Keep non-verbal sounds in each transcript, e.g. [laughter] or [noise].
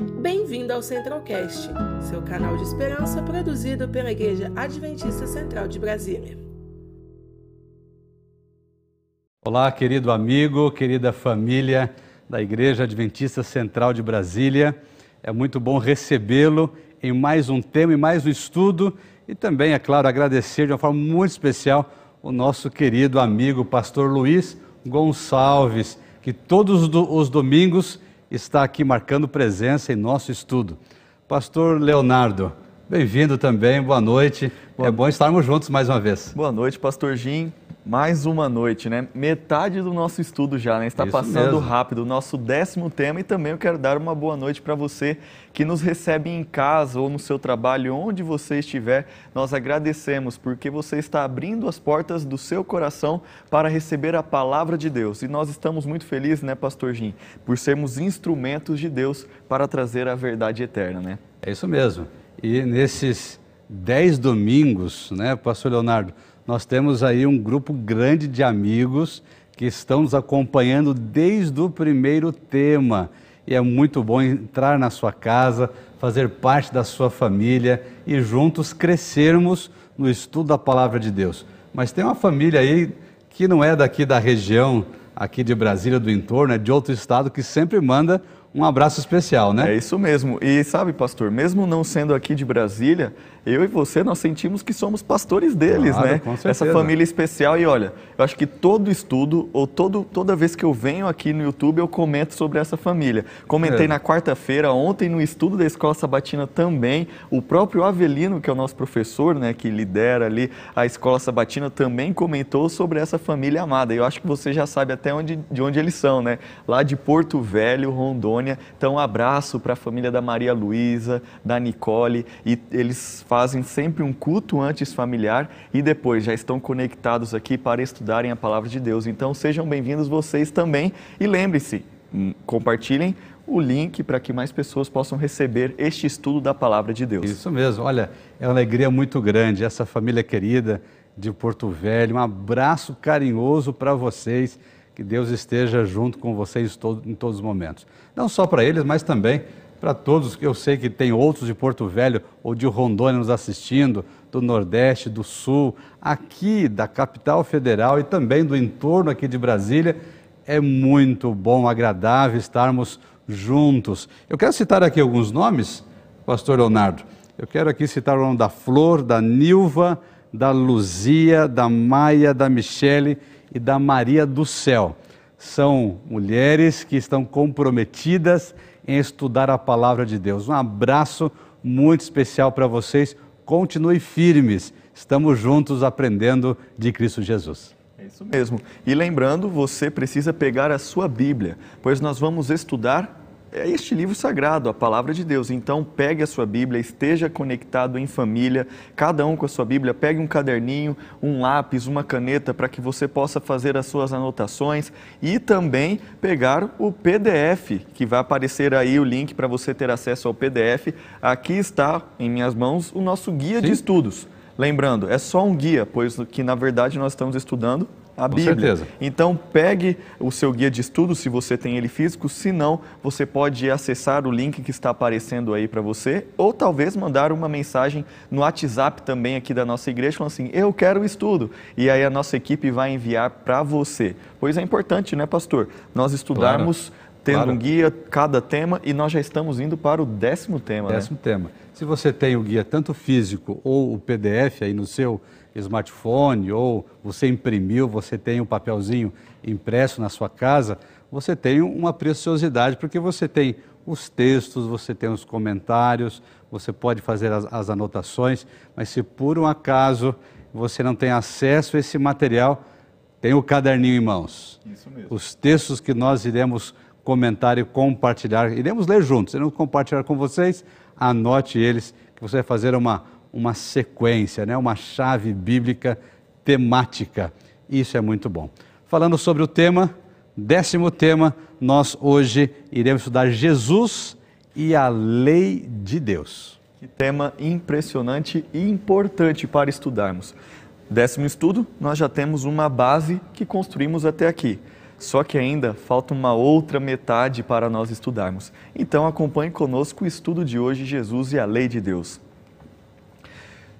Bem-vindo ao Centralcast, seu canal de esperança produzido pela Igreja Adventista Central de Brasília. Olá, querido amigo, querida família da Igreja Adventista Central de Brasília. É muito bom recebê-lo em mais um tema e mais um estudo e também, é claro, agradecer de uma forma muito especial o nosso querido amigo pastor Luiz Gonçalves, que todos os domingos está aqui marcando presença em nosso estudo. Pastor Leonardo, bem-vindo também, boa noite. Boa... É bom estarmos juntos mais uma vez. Boa noite, Pastor Jim. Mais uma noite, né? Metade do nosso estudo já, né? Está Isso passando mesmo. rápido. O nosso décimo tema e também eu quero dar uma boa noite para você que nos recebe em casa ou no seu trabalho, onde você estiver. Nós agradecemos porque você está abrindo as portas do seu coração para receber a palavra de Deus. E nós estamos muito felizes, né, Pastor Jim, por sermos instrumentos de Deus para trazer a verdade eterna, né? É isso mesmo. E nesses dez domingos, né, Pastor Leonardo? Nós temos aí um grupo grande de amigos que estão nos acompanhando desde o primeiro tema. E é muito bom entrar na sua casa, fazer parte da sua família e juntos crescermos no estudo da palavra de Deus. Mas tem uma família aí que não é daqui da região, aqui de Brasília, do entorno, é de outro estado, que sempre manda um abraço especial, né? É isso mesmo. E sabe, pastor, mesmo não sendo aqui de Brasília, eu e você, nós sentimos que somos pastores deles, claro, né? Com certeza. Essa família especial. E olha, eu acho que todo estudo, ou todo, toda vez que eu venho aqui no YouTube, eu comento sobre essa família. Comentei é. na quarta-feira, ontem no estudo da Escola Sabatina também. O próprio Avelino, que é o nosso professor, né, que lidera ali a Escola Sabatina, também comentou sobre essa família amada. E eu acho que você já sabe até onde, de onde eles são, né? Lá de Porto Velho, Rondônia. Então, um abraço para a família da Maria Luísa, da Nicole. E eles fazem sempre um culto antes familiar e depois já estão conectados aqui para estudarem a palavra de Deus. Então sejam bem-vindos vocês também e lembre-se, hum, compartilhem o link para que mais pessoas possam receber este estudo da palavra de Deus. Isso mesmo, olha, é uma alegria muito grande, essa família querida de Porto Velho, um abraço carinhoso para vocês, que Deus esteja junto com vocês em todos os momentos. Não só para eles, mas também para todos, eu sei que tem outros de Porto Velho ou de Rondônia nos assistindo, do Nordeste, do Sul, aqui da capital federal e também do entorno aqui de Brasília. É muito bom, agradável estarmos juntos. Eu quero citar aqui alguns nomes, Pastor Leonardo. Eu quero aqui citar o nome da Flor, da Nilva, da Luzia, da Maia, da Michele e da Maria do Céu. São mulheres que estão comprometidas em estudar a palavra de Deus. Um abraço muito especial para vocês. Continue firmes. Estamos juntos aprendendo de Cristo Jesus. É isso mesmo. E lembrando, você precisa pegar a sua Bíblia, pois nós vamos estudar é este livro sagrado, a palavra de Deus. Então, pegue a sua Bíblia, esteja conectado em família, cada um com a sua Bíblia, pegue um caderninho, um lápis, uma caneta para que você possa fazer as suas anotações e também pegar o PDF, que vai aparecer aí o link para você ter acesso ao PDF. Aqui está em minhas mãos o nosso guia Sim. de estudos. Lembrando, é só um guia, pois que na verdade nós estamos estudando a Com Bíblia. Certeza. Então, pegue o seu guia de estudo, se você tem ele físico, se não, você pode acessar o link que está aparecendo aí para você, ou talvez mandar uma mensagem no WhatsApp também aqui da nossa igreja, falando assim, eu quero o estudo, e aí a nossa equipe vai enviar para você. Pois é importante, né, pastor? Nós estudarmos... Claro tendo claro. um guia, cada tema, e nós já estamos indo para o décimo tema. Né? Décimo né? tema. Se você tem o guia tanto físico ou o PDF aí no seu smartphone ou você imprimiu, você tem um papelzinho impresso na sua casa, você tem uma preciosidade, porque você tem os textos, você tem os comentários, você pode fazer as, as anotações, mas se por um acaso você não tem acesso a esse material, tem o caderninho em mãos. Isso mesmo. Os textos que nós iremos comentar e compartilhar, iremos ler juntos, iremos compartilhar com vocês, anote eles, que você vai fazer uma uma sequência, né? uma chave bíblica temática. Isso é muito bom. Falando sobre o tema, décimo tema, nós hoje iremos estudar Jesus e a lei de Deus. Que tema impressionante e importante para estudarmos. Décimo estudo, nós já temos uma base que construímos até aqui. Só que ainda falta uma outra metade para nós estudarmos. Então acompanhe conosco o estudo de hoje, Jesus e a lei de Deus.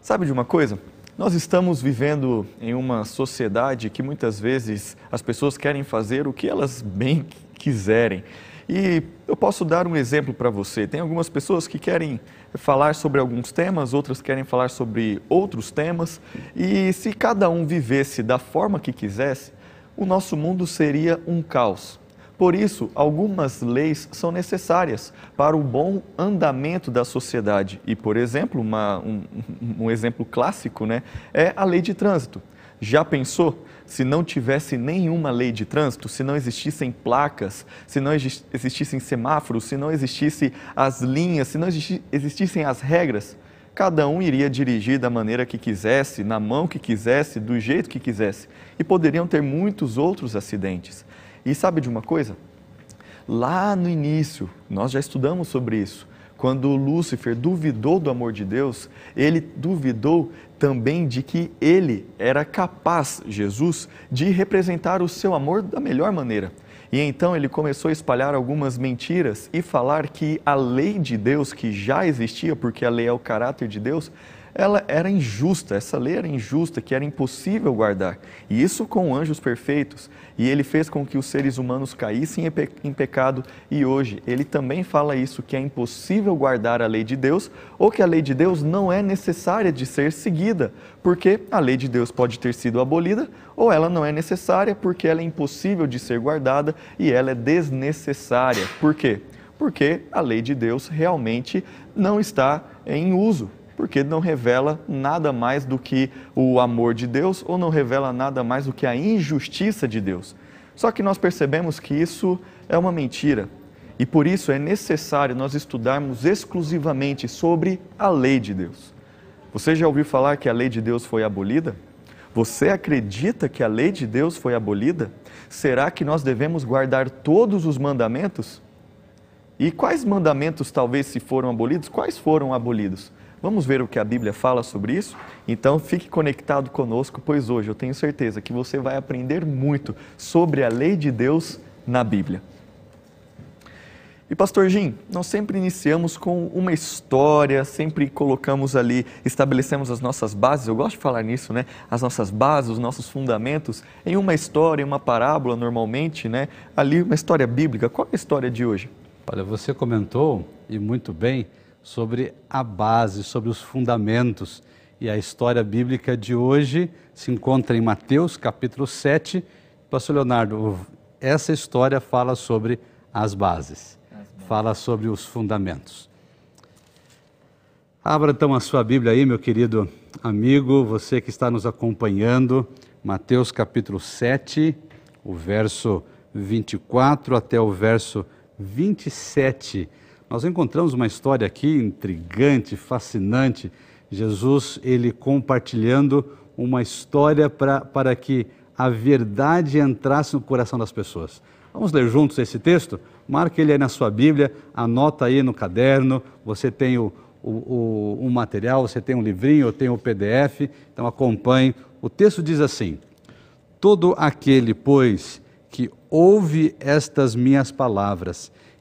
Sabe de uma coisa? Nós estamos vivendo em uma sociedade que muitas vezes as pessoas querem fazer o que elas bem quiserem. E eu posso dar um exemplo para você. Tem algumas pessoas que querem falar sobre alguns temas, outras querem falar sobre outros temas. E se cada um vivesse da forma que quisesse, o nosso mundo seria um caos. Por isso, algumas leis são necessárias para o bom andamento da sociedade. E, por exemplo, uma, um, um exemplo clássico né, é a lei de trânsito. Já pensou se não tivesse nenhuma lei de trânsito, se não existissem placas, se não existissem semáforos, se não existissem as linhas, se não existissem as regras? Cada um iria dirigir da maneira que quisesse, na mão que quisesse, do jeito que quisesse. E poderiam ter muitos outros acidentes. E sabe de uma coisa? Lá no início, nós já estudamos sobre isso. Quando Lúcifer duvidou do amor de Deus, ele duvidou também de que ele era capaz, Jesus, de representar o seu amor da melhor maneira. E então ele começou a espalhar algumas mentiras e falar que a lei de Deus, que já existia, porque a lei é o caráter de Deus, ela era injusta, essa lei era injusta, que era impossível guardar. E isso com anjos perfeitos. E ele fez com que os seres humanos caíssem em pecado. E hoje ele também fala isso, que é impossível guardar a lei de Deus, ou que a lei de Deus não é necessária de ser seguida, porque a lei de Deus pode ter sido abolida, ou ela não é necessária porque ela é impossível de ser guardada e ela é desnecessária. Por quê? Porque a lei de Deus realmente não está em uso porque não revela nada mais do que o amor de Deus ou não revela nada mais do que a injustiça de Deus. Só que nós percebemos que isso é uma mentira e por isso é necessário nós estudarmos exclusivamente sobre a lei de Deus. Você já ouviu falar que a lei de Deus foi abolida? Você acredita que a lei de Deus foi abolida? Será que nós devemos guardar todos os mandamentos? E quais mandamentos talvez se foram abolidos? Quais foram abolidos? Vamos ver o que a Bíblia fala sobre isso? Então fique conectado conosco, pois hoje eu tenho certeza que você vai aprender muito sobre a lei de Deus na Bíblia. E pastor Jim, nós sempre iniciamos com uma história, sempre colocamos ali, estabelecemos as nossas bases, eu gosto de falar nisso, né? As nossas bases, os nossos fundamentos em uma história, em uma parábola normalmente, né? Ali uma história bíblica. Qual é a história de hoje? Olha, você comentou e muito bem sobre a base, sobre os fundamentos. E a história bíblica de hoje se encontra em Mateus capítulo 7. Pastor Leonardo, essa história fala sobre as bases, fala sobre os fundamentos. Abra então a sua Bíblia aí, meu querido amigo, você que está nos acompanhando, Mateus capítulo 7, o verso 24 até o verso 27 nós encontramos uma história aqui intrigante, fascinante. Jesus, ele compartilhando uma história pra, para que a verdade entrasse no coração das pessoas. Vamos ler juntos esse texto? Marque ele aí na sua Bíblia, anota aí no caderno, você tem o, o, o, o material, você tem um livrinho, tenho o PDF, então acompanhe. O texto diz assim: Todo aquele, pois, que ouve estas minhas palavras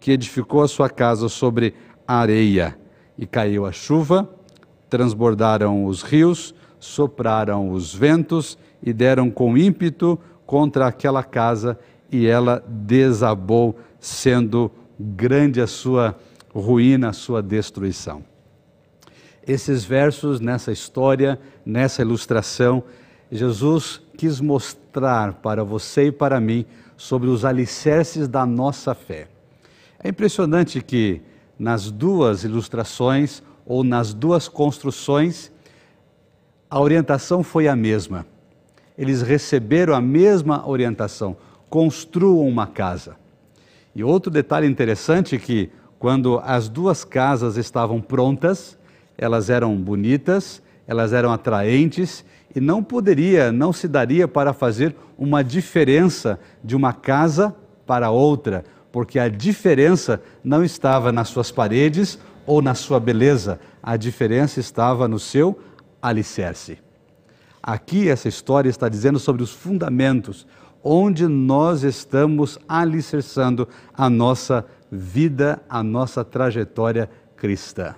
que edificou a sua casa sobre areia. E caiu a chuva, transbordaram os rios, sopraram os ventos e deram com ímpeto contra aquela casa, e ela desabou, sendo grande a sua ruína, a sua destruição. Esses versos, nessa história, nessa ilustração, Jesus quis mostrar para você e para mim sobre os alicerces da nossa fé. É impressionante que nas duas ilustrações ou nas duas construções, a orientação foi a mesma. Eles receberam a mesma orientação. construam uma casa. E outro detalhe interessante é que quando as duas casas estavam prontas, elas eram bonitas, elas eram atraentes e não poderia, não se daria para fazer uma diferença de uma casa para outra, porque a diferença não estava nas suas paredes ou na sua beleza, a diferença estava no seu alicerce. Aqui essa história está dizendo sobre os fundamentos, onde nós estamos alicerçando a nossa vida, a nossa trajetória cristã.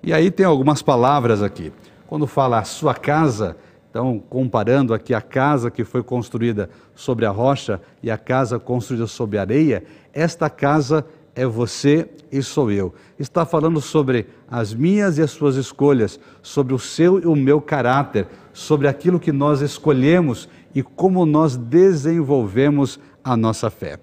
E aí tem algumas palavras aqui. Quando fala a sua casa, então comparando aqui a casa que foi construída sobre a rocha e a casa construída sobre a areia, esta casa é você e sou eu. Está falando sobre as minhas e as suas escolhas, sobre o seu e o meu caráter, sobre aquilo que nós escolhemos e como nós desenvolvemos a nossa fé.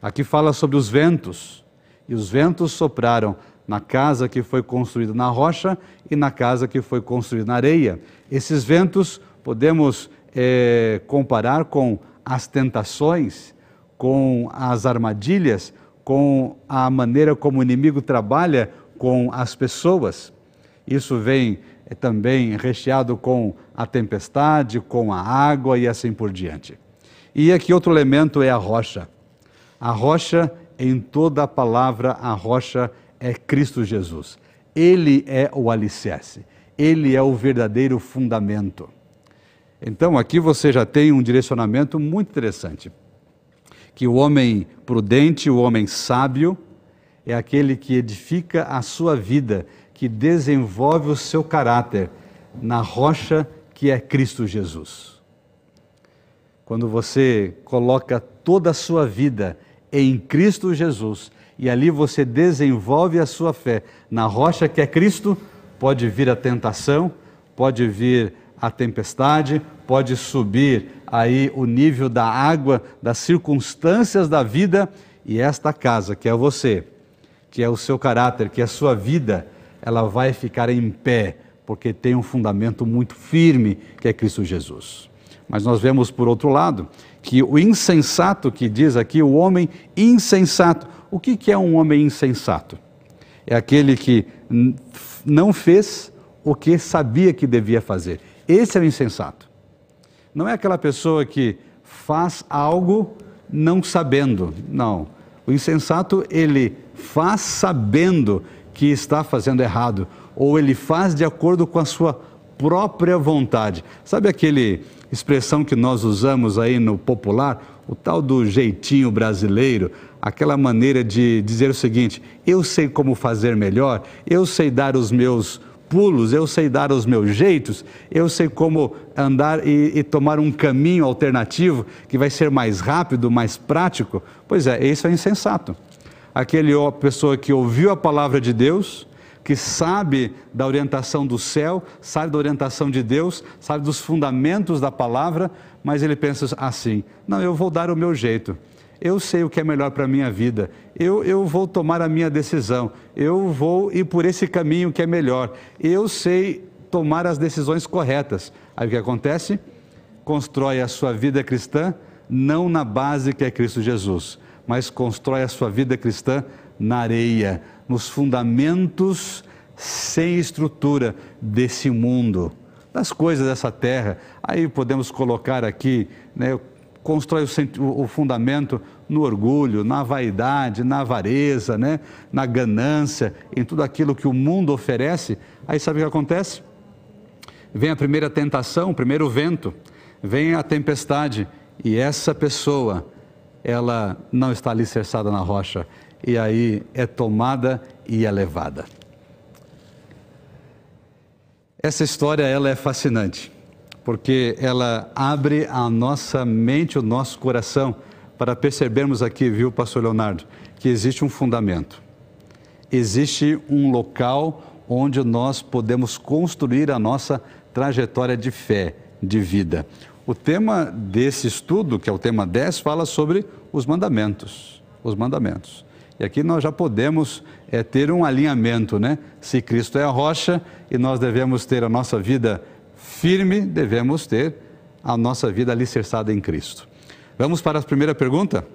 Aqui fala sobre os ventos, e os ventos sopraram na casa que foi construída na rocha e na casa que foi construída na areia. Esses ventos podemos é, comparar com as tentações, com as armadilhas, com a maneira como o inimigo trabalha com as pessoas. Isso vem é, também recheado com a tempestade, com a água e assim por diante. E aqui outro elemento é a rocha. A rocha, em toda a palavra, a rocha é Cristo Jesus. Ele é o alicerce, ele é o verdadeiro fundamento. Então aqui você já tem um direcionamento muito interessante que o homem prudente, o homem sábio, é aquele que edifica a sua vida, que desenvolve o seu caráter na rocha que é Cristo Jesus. Quando você coloca toda a sua vida em Cristo Jesus e ali você desenvolve a sua fé na rocha que é Cristo, pode vir a tentação, pode vir a tempestade, pode subir aí o nível da água, das circunstâncias da vida, e esta casa, que é você, que é o seu caráter, que é a sua vida, ela vai ficar em pé, porque tem um fundamento muito firme, que é Cristo Jesus. Mas nós vemos, por outro lado, que o insensato, que diz aqui, o homem insensato. O que, que é um homem insensato? É aquele que não fez o que sabia que devia fazer. Esse é o insensato. Não é aquela pessoa que faz algo não sabendo. Não. O insensato, ele faz sabendo que está fazendo errado, ou ele faz de acordo com a sua própria vontade. Sabe aquele expressão que nós usamos aí no popular, o tal do jeitinho brasileiro, aquela maneira de dizer o seguinte: eu sei como fazer melhor, eu sei dar os meus pulos, eu sei dar os meus jeitos, eu sei como andar e, e, tomar um caminho alternativo que vai ser mais rápido, mais prático. Pois é, isso é insensato. Aquele pessoa que ouviu a palavra de Deus, que sabe da orientação do céu, sabe da orientação de Deus, sabe dos fundamentos da palavra, mas ele pensa assim: não, eu vou dar o meu jeito eu sei o que é melhor para a minha vida, eu, eu vou tomar a minha decisão, eu vou ir por esse caminho que é melhor, eu sei tomar as decisões corretas. Aí o que acontece? Constrói a sua vida cristã não na base que é Cristo Jesus, mas constrói a sua vida cristã na areia, nos fundamentos sem estrutura desse mundo, das coisas dessa terra. Aí podemos colocar aqui né, constrói o, o fundamento no orgulho, na vaidade, na avareza, né? na ganância, em tudo aquilo que o mundo oferece, aí sabe o que acontece? Vem a primeira tentação, o primeiro vento, vem a tempestade, e essa pessoa, ela não está alicerçada na rocha, e aí é tomada e é levada. Essa história ela é fascinante porque ela abre a nossa mente, o nosso coração, para percebermos aqui, viu, Pastor Leonardo, que existe um fundamento, existe um local onde nós podemos construir a nossa trajetória de fé, de vida. O tema desse estudo, que é o tema 10, fala sobre os mandamentos. Os mandamentos. E aqui nós já podemos é, ter um alinhamento, né? Se Cristo é a rocha e nós devemos ter a nossa vida firme, devemos ter a nossa vida alicerçada em Cristo. Vamos para a primeira pergunta?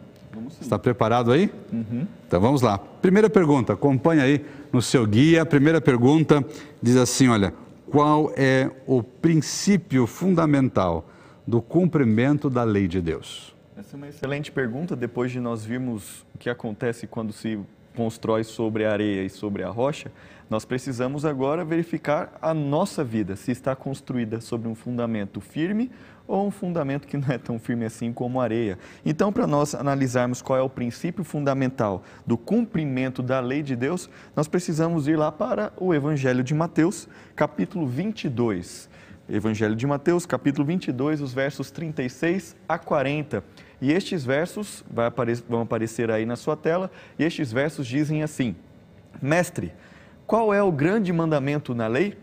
Está preparado aí? Uhum. Então vamos lá. Primeira pergunta, acompanha aí no seu guia. A primeira pergunta diz assim: olha, qual é o princípio fundamental do cumprimento da lei de Deus? Essa é uma excelente pergunta, depois de nós virmos o que acontece quando se constrói sobre a areia e sobre a rocha, nós precisamos agora verificar a nossa vida, se está construída sobre um fundamento firme ou um fundamento que não é tão firme assim como areia. Então, para nós analisarmos qual é o princípio fundamental do cumprimento da lei de Deus, nós precisamos ir lá para o Evangelho de Mateus, capítulo 22. Evangelho de Mateus, capítulo 22, os versos 36 a 40. E estes versos vão aparecer aí na sua tela, e estes versos dizem assim: Mestre, qual é o grande mandamento na lei?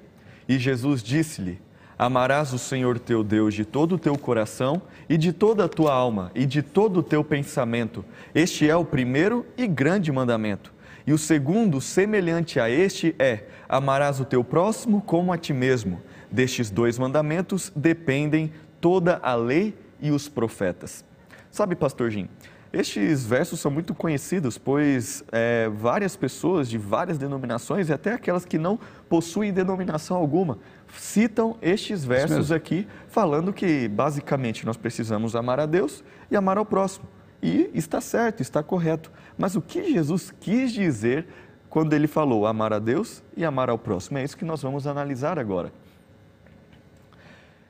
E Jesus disse-lhe: Amarás o Senhor teu Deus de todo o teu coração e de toda a tua alma e de todo o teu pensamento. Este é o primeiro e grande mandamento. E o segundo, semelhante a este, é: Amarás o teu próximo como a ti mesmo. Destes dois mandamentos dependem toda a lei e os profetas. Sabe, pastor Jim, estes versos são muito conhecidos, pois é, várias pessoas de várias denominações, e até aquelas que não possuem denominação alguma, citam estes versos aqui, falando que basicamente nós precisamos amar a Deus e amar ao próximo. E está certo, está correto. Mas o que Jesus quis dizer quando ele falou amar a Deus e amar ao próximo? É isso que nós vamos analisar agora.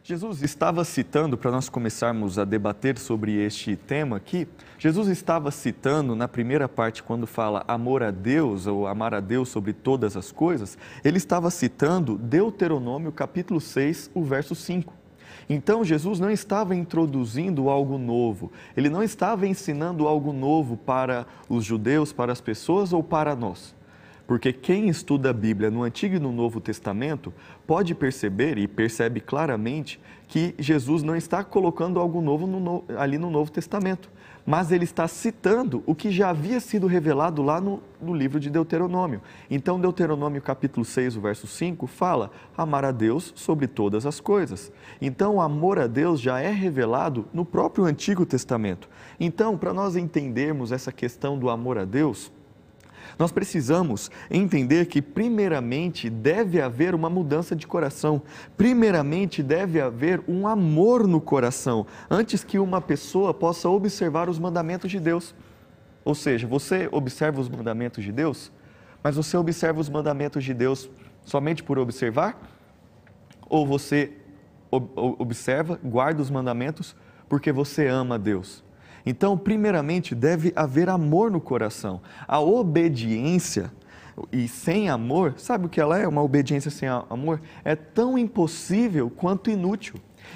Jesus estava citando, para nós começarmos a debater sobre este tema aqui, Jesus estava citando na primeira parte, quando fala amor a Deus ou amar a Deus sobre todas as coisas, ele estava citando Deuteronômio capítulo 6, o verso 5. Então Jesus não estava introduzindo algo novo, ele não estava ensinando algo novo para os judeus, para as pessoas ou para nós. Porque quem estuda a Bíblia no Antigo e no Novo Testamento pode perceber e percebe claramente que Jesus não está colocando algo novo no, ali no Novo Testamento, mas ele está citando o que já havia sido revelado lá no, no livro de Deuteronômio. Então, Deuteronômio capítulo 6, o verso 5, fala amar a Deus sobre todas as coisas. Então, o amor a Deus já é revelado no próprio Antigo Testamento. Então, para nós entendermos essa questão do amor a Deus, nós precisamos entender que, primeiramente, deve haver uma mudança de coração. Primeiramente, deve haver um amor no coração, antes que uma pessoa possa observar os mandamentos de Deus. Ou seja, você observa os mandamentos de Deus, mas você observa os mandamentos de Deus somente por observar? Ou você observa, guarda os mandamentos porque você ama Deus? Então, primeiramente, deve haver amor no coração. A obediência e sem amor, sabe o que ela é? Uma obediência sem amor é tão impossível quanto inútil.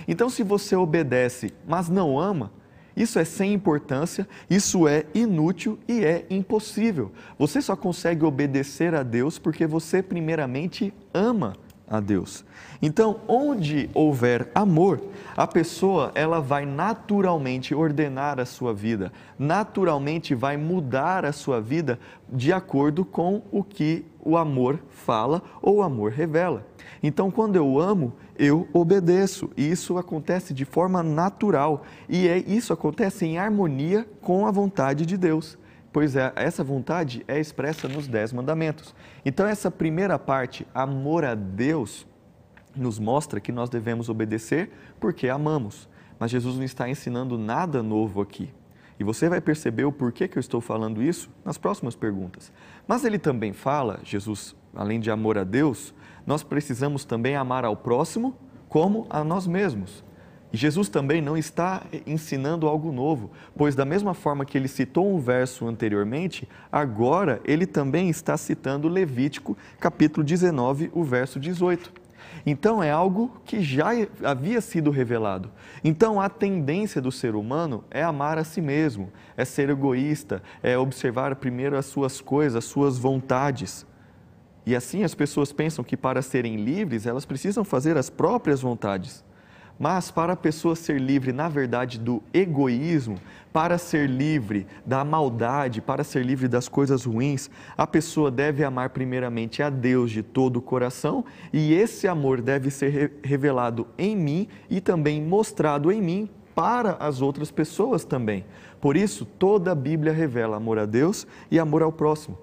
Então, se você obedece, mas não ama, isso é sem importância, isso é inútil e é impossível. Você só consegue obedecer a Deus porque você, primeiramente, ama a Deus. Então, onde houver amor, a pessoa ela vai naturalmente ordenar a sua vida, naturalmente vai mudar a sua vida de acordo com o que o amor fala ou o amor revela. Então, quando eu amo, eu obedeço. E isso acontece de forma natural e é, isso acontece em harmonia com a vontade de Deus pois é, essa vontade é expressa nos Dez Mandamentos. Então, essa primeira parte, amor a Deus, nos mostra que nós devemos obedecer porque amamos. Mas Jesus não está ensinando nada novo aqui. E você vai perceber o porquê que eu estou falando isso nas próximas perguntas. Mas ele também fala, Jesus, além de amor a Deus, nós precisamos também amar ao próximo como a nós mesmos. Jesus também não está ensinando algo novo, pois, da mesma forma que ele citou um verso anteriormente, agora ele também está citando Levítico, capítulo 19, o verso 18. Então é algo que já havia sido revelado. Então a tendência do ser humano é amar a si mesmo, é ser egoísta, é observar primeiro as suas coisas, as suas vontades. E assim as pessoas pensam que para serem livres elas precisam fazer as próprias vontades. Mas para a pessoa ser livre, na verdade, do egoísmo, para ser livre da maldade, para ser livre das coisas ruins, a pessoa deve amar primeiramente a Deus de todo o coração e esse amor deve ser revelado em mim e também mostrado em mim para as outras pessoas também. Por isso, toda a Bíblia revela amor a Deus e amor ao próximo.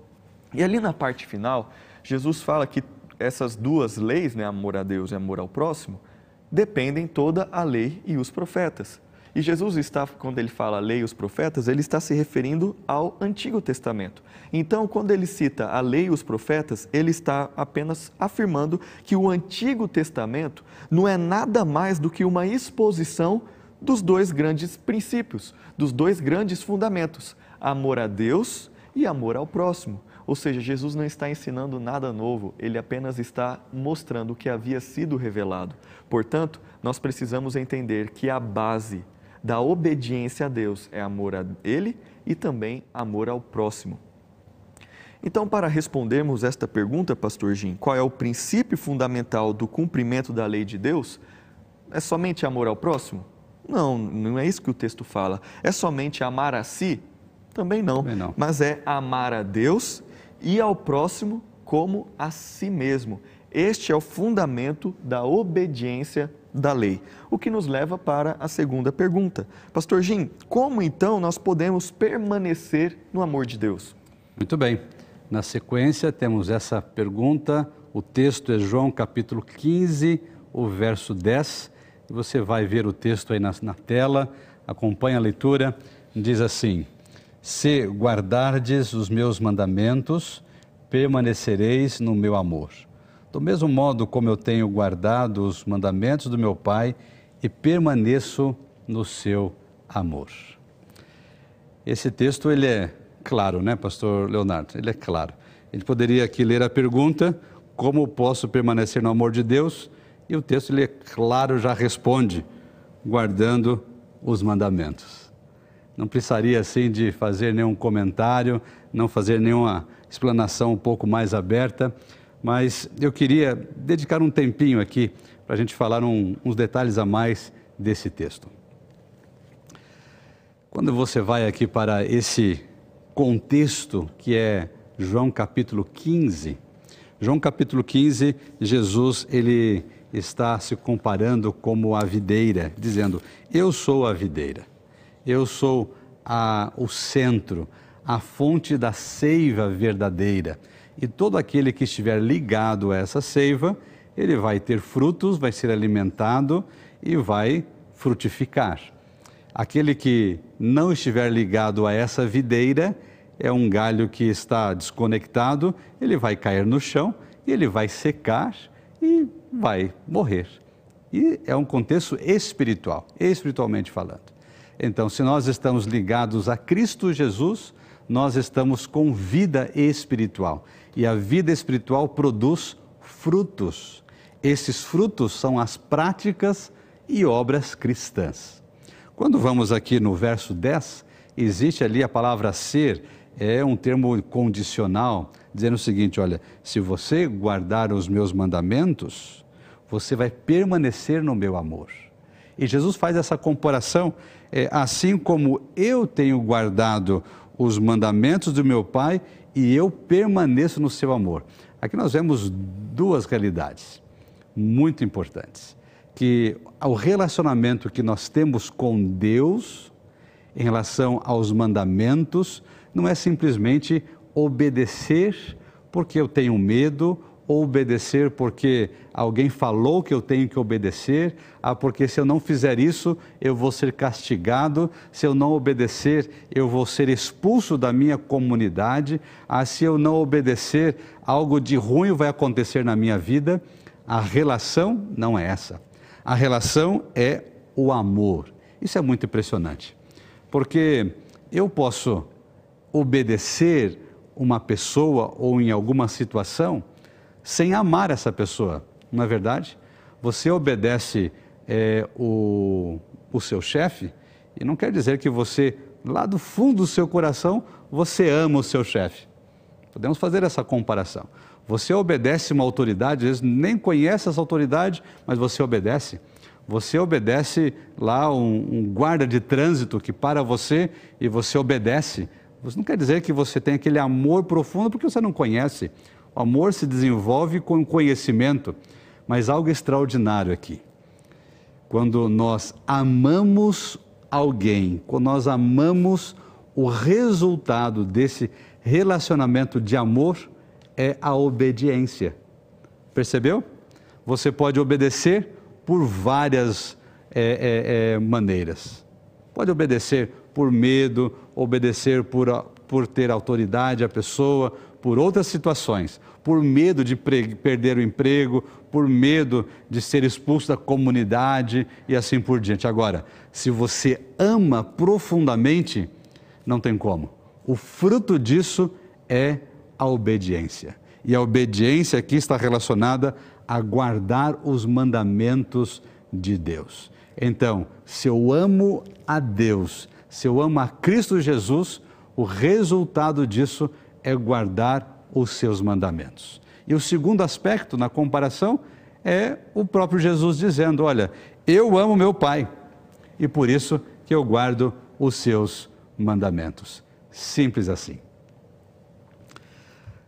E ali na parte final, Jesus fala que essas duas leis, né, amor a Deus e amor ao próximo, dependem toda a lei e os profetas. E Jesus está, quando ele fala lei e os profetas, ele está se referindo ao Antigo Testamento. Então, quando ele cita a lei e os profetas, ele está apenas afirmando que o Antigo Testamento não é nada mais do que uma exposição dos dois grandes princípios, dos dois grandes fundamentos: amor a Deus e amor ao próximo. Ou seja, Jesus não está ensinando nada novo, ele apenas está mostrando o que havia sido revelado. Portanto, nós precisamos entender que a base da obediência a Deus é amor a Ele e também amor ao próximo. Então, para respondermos esta pergunta, Pastor Jim, qual é o princípio fundamental do cumprimento da lei de Deus? É somente amor ao próximo? Não, não é isso que o texto fala. É somente amar a si? Também não. Também não. Mas é amar a Deus e ao próximo como a si mesmo. Este é o fundamento da obediência da lei. O que nos leva para a segunda pergunta. Pastor Jim, como então nós podemos permanecer no amor de Deus? Muito bem. Na sequência, temos essa pergunta. O texto é João capítulo 15, o verso 10. Você vai ver o texto aí na, na tela, acompanha a leitura. Diz assim: se guardardes os meus mandamentos, permanecereis no meu amor. Do mesmo modo como eu tenho guardado os mandamentos do meu Pai e permaneço no seu amor. Esse texto ele é claro, né, pastor Leonardo? Ele é claro. Gente poderia aqui ler a pergunta: como posso permanecer no amor de Deus? E o texto ele é claro, já responde: guardando os mandamentos não precisaria assim de fazer nenhum comentário, não fazer nenhuma explanação um pouco mais aberta, mas eu queria dedicar um tempinho aqui para a gente falar um, uns detalhes a mais desse texto. Quando você vai aqui para esse contexto que é João capítulo 15, João capítulo 15, Jesus ele está se comparando como a videira, dizendo: Eu sou a videira. Eu sou a, o centro, a fonte da seiva verdadeira. E todo aquele que estiver ligado a essa seiva, ele vai ter frutos, vai ser alimentado e vai frutificar. Aquele que não estiver ligado a essa videira é um galho que está desconectado, ele vai cair no chão, ele vai secar e vai morrer. E é um contexto espiritual, espiritualmente falando. Então, se nós estamos ligados a Cristo Jesus, nós estamos com vida espiritual. E a vida espiritual produz frutos. Esses frutos são as práticas e obras cristãs. Quando vamos aqui no verso 10, existe ali a palavra ser, é um termo condicional, dizendo o seguinte: olha, se você guardar os meus mandamentos, você vai permanecer no meu amor. E Jesus faz essa comparação é, assim como eu tenho guardado os mandamentos do meu Pai e eu permaneço no seu amor. Aqui nós vemos duas realidades muito importantes. Que o relacionamento que nós temos com Deus em relação aos mandamentos não é simplesmente obedecer porque eu tenho medo obedecer porque alguém falou que eu tenho que obedecer, ah, porque se eu não fizer isso, eu vou ser castigado, se eu não obedecer, eu vou ser expulso da minha comunidade, ah, se eu não obedecer, algo de ruim vai acontecer na minha vida. A relação não é essa. A relação é o amor. Isso é muito impressionante, porque eu posso obedecer uma pessoa ou em alguma situação sem amar essa pessoa, não é verdade? Você obedece é, o, o seu chefe e não quer dizer que você, lá do fundo do seu coração, você ama o seu chefe. Podemos fazer essa comparação. Você obedece uma autoridade, às vezes nem conhece essa autoridade, mas você obedece. Você obedece lá um, um guarda de trânsito que para você e você obedece. Isso não quer dizer que você tem aquele amor profundo porque você não conhece. O amor se desenvolve com conhecimento, mas algo extraordinário aqui. quando nós amamos alguém, quando nós amamos o resultado desse relacionamento de amor é a obediência. Percebeu? Você pode obedecer por várias é, é, é, maneiras. Pode obedecer por medo, obedecer por, por ter autoridade à pessoa, por outras situações, por medo de perder o emprego, por medo de ser expulso da comunidade e assim por diante. Agora, se você ama profundamente, não tem como. O fruto disso é a obediência. E a obediência aqui está relacionada a guardar os mandamentos de Deus. Então, se eu amo a Deus, se eu amo a Cristo Jesus, o resultado disso é guardar os seus mandamentos. E o segundo aspecto na comparação é o próprio Jesus dizendo: Olha, eu amo meu Pai e por isso que eu guardo os seus mandamentos. Simples assim.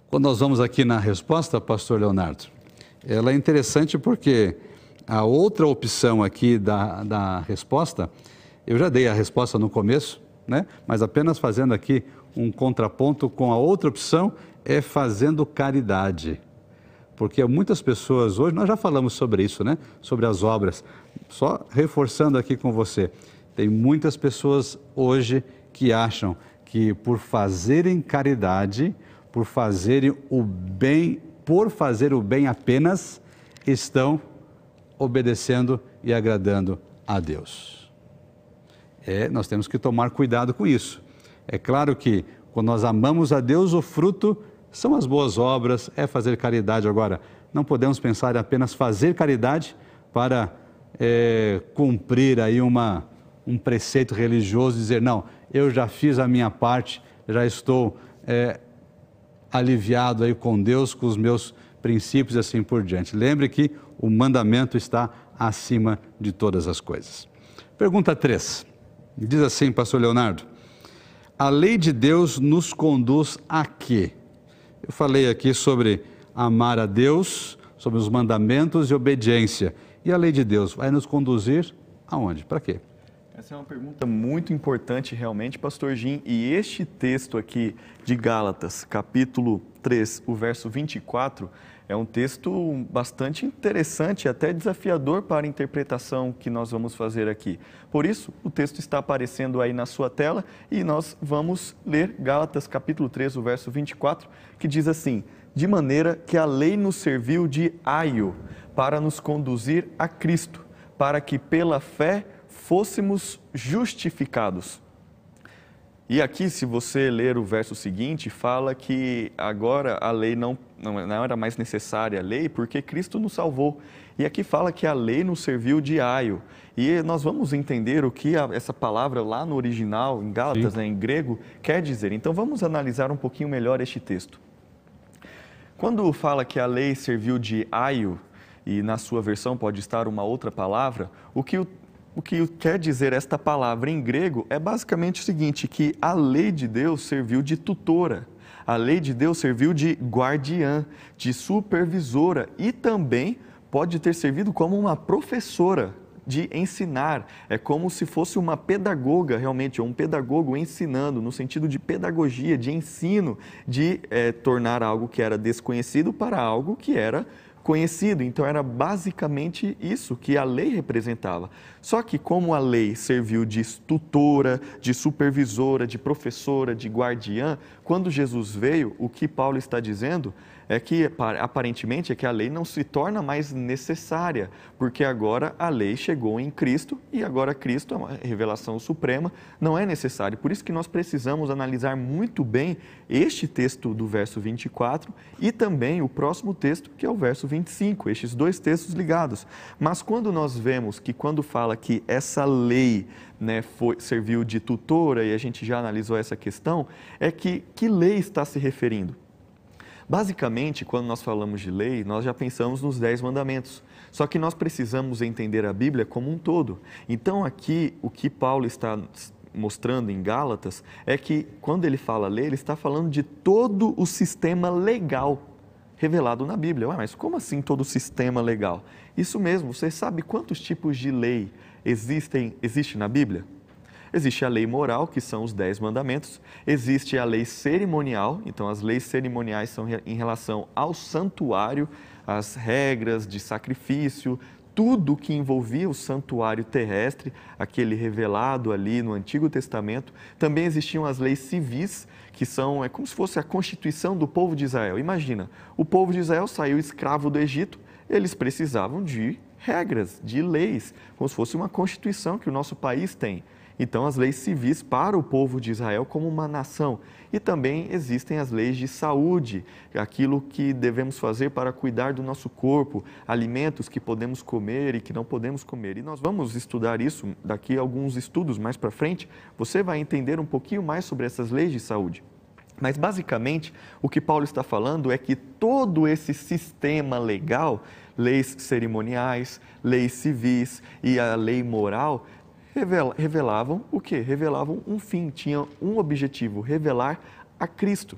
Quando nós vamos aqui na resposta, Pastor Leonardo, ela é interessante porque a outra opção aqui da, da resposta, eu já dei a resposta no começo, né? mas apenas fazendo aqui um contraponto com a outra opção, é fazendo caridade. Porque muitas pessoas hoje, nós já falamos sobre isso, né? Sobre as obras. Só reforçando aqui com você, tem muitas pessoas hoje que acham que por fazerem caridade, por fazerem o bem, por fazer o bem apenas, estão obedecendo e agradando a Deus. É, nós temos que tomar cuidado com isso. É claro que quando nós amamos a Deus, o fruto são as boas obras, é fazer caridade. Agora, não podemos pensar em apenas fazer caridade para é, cumprir aí uma, um preceito religioso, dizer, não, eu já fiz a minha parte, já estou é, aliviado aí com Deus, com os meus princípios e assim por diante. Lembre que o mandamento está acima de todas as coisas. Pergunta 3. Diz assim, pastor Leonardo, a lei de Deus nos conduz a quê? Eu falei aqui sobre amar a Deus, sobre os mandamentos e obediência. E a lei de Deus vai nos conduzir aonde? Para quê? Essa é uma pergunta muito importante realmente, pastor Jim, e este texto aqui de Gálatas, capítulo 3, o verso 24, é um texto bastante interessante, até desafiador para a interpretação que nós vamos fazer aqui. Por isso, o texto está aparecendo aí na sua tela e nós vamos ler Gálatas capítulo 3, o verso 24, que diz assim: De maneira que a lei nos serviu de aio para nos conduzir a Cristo, para que pela fé fôssemos justificados. E aqui, se você ler o verso seguinte, fala que agora a lei não, não, era mais necessária a lei porque Cristo nos salvou. E aqui fala que a lei nos serviu de aio. E nós vamos entender o que a, essa palavra lá no original, em Gálatas, né, em grego, quer dizer. Então vamos analisar um pouquinho melhor este texto. Quando fala que a lei serviu de aio, e na sua versão pode estar uma outra palavra, o que o o que quer dizer esta palavra em grego é basicamente o seguinte: que a lei de Deus serviu de tutora, a lei de Deus serviu de guardiã, de supervisora e também pode ter servido como uma professora de ensinar. É como se fosse uma pedagoga, realmente, ou um pedagogo ensinando, no sentido de pedagogia, de ensino, de é, tornar algo que era desconhecido para algo que era conhecido. Então era basicamente isso que a lei representava. Só que como a lei serviu de tutora, de supervisora, de professora, de guardiã, quando Jesus veio, o que Paulo está dizendo é que aparentemente é que a lei não se torna mais necessária, porque agora a lei chegou em Cristo e agora Cristo, é uma revelação suprema, não é necessário. Por isso que nós precisamos analisar muito bem este texto do verso 24 e também o próximo texto, que é o verso 25, estes dois textos ligados. Mas quando nós vemos que quando fala que essa lei né, foi, serviu de tutora, e a gente já analisou essa questão, é que que lei está se referindo? Basicamente, quando nós falamos de lei, nós já pensamos nos dez mandamentos. Só que nós precisamos entender a Bíblia como um todo. Então, aqui, o que Paulo está mostrando em Gálatas é que, quando ele fala lei, ele está falando de todo o sistema legal revelado na Bíblia. Ué, mas como assim todo o sistema legal? Isso mesmo, você sabe quantos tipos de lei existem existe na Bíblia? Existe a lei moral, que são os dez mandamentos. Existe a lei cerimonial, então as leis cerimoniais são em relação ao santuário, as regras de sacrifício, tudo que envolvia o santuário terrestre, aquele revelado ali no Antigo Testamento. Também existiam as leis civis, que são é como se fosse a constituição do povo de Israel. Imagina, o povo de Israel saiu escravo do Egito, eles precisavam de regras, de leis, como se fosse uma constituição que o nosso país tem. Então, as leis civis para o povo de Israel como uma nação. E também existem as leis de saúde, aquilo que devemos fazer para cuidar do nosso corpo, alimentos que podemos comer e que não podemos comer. E nós vamos estudar isso daqui a alguns estudos mais para frente. Você vai entender um pouquinho mais sobre essas leis de saúde. Mas basicamente, o que Paulo está falando é que todo esse sistema legal, leis cerimoniais, leis civis e a lei moral, revelavam o que? Revelavam um fim, tinham um objetivo, revelar a Cristo.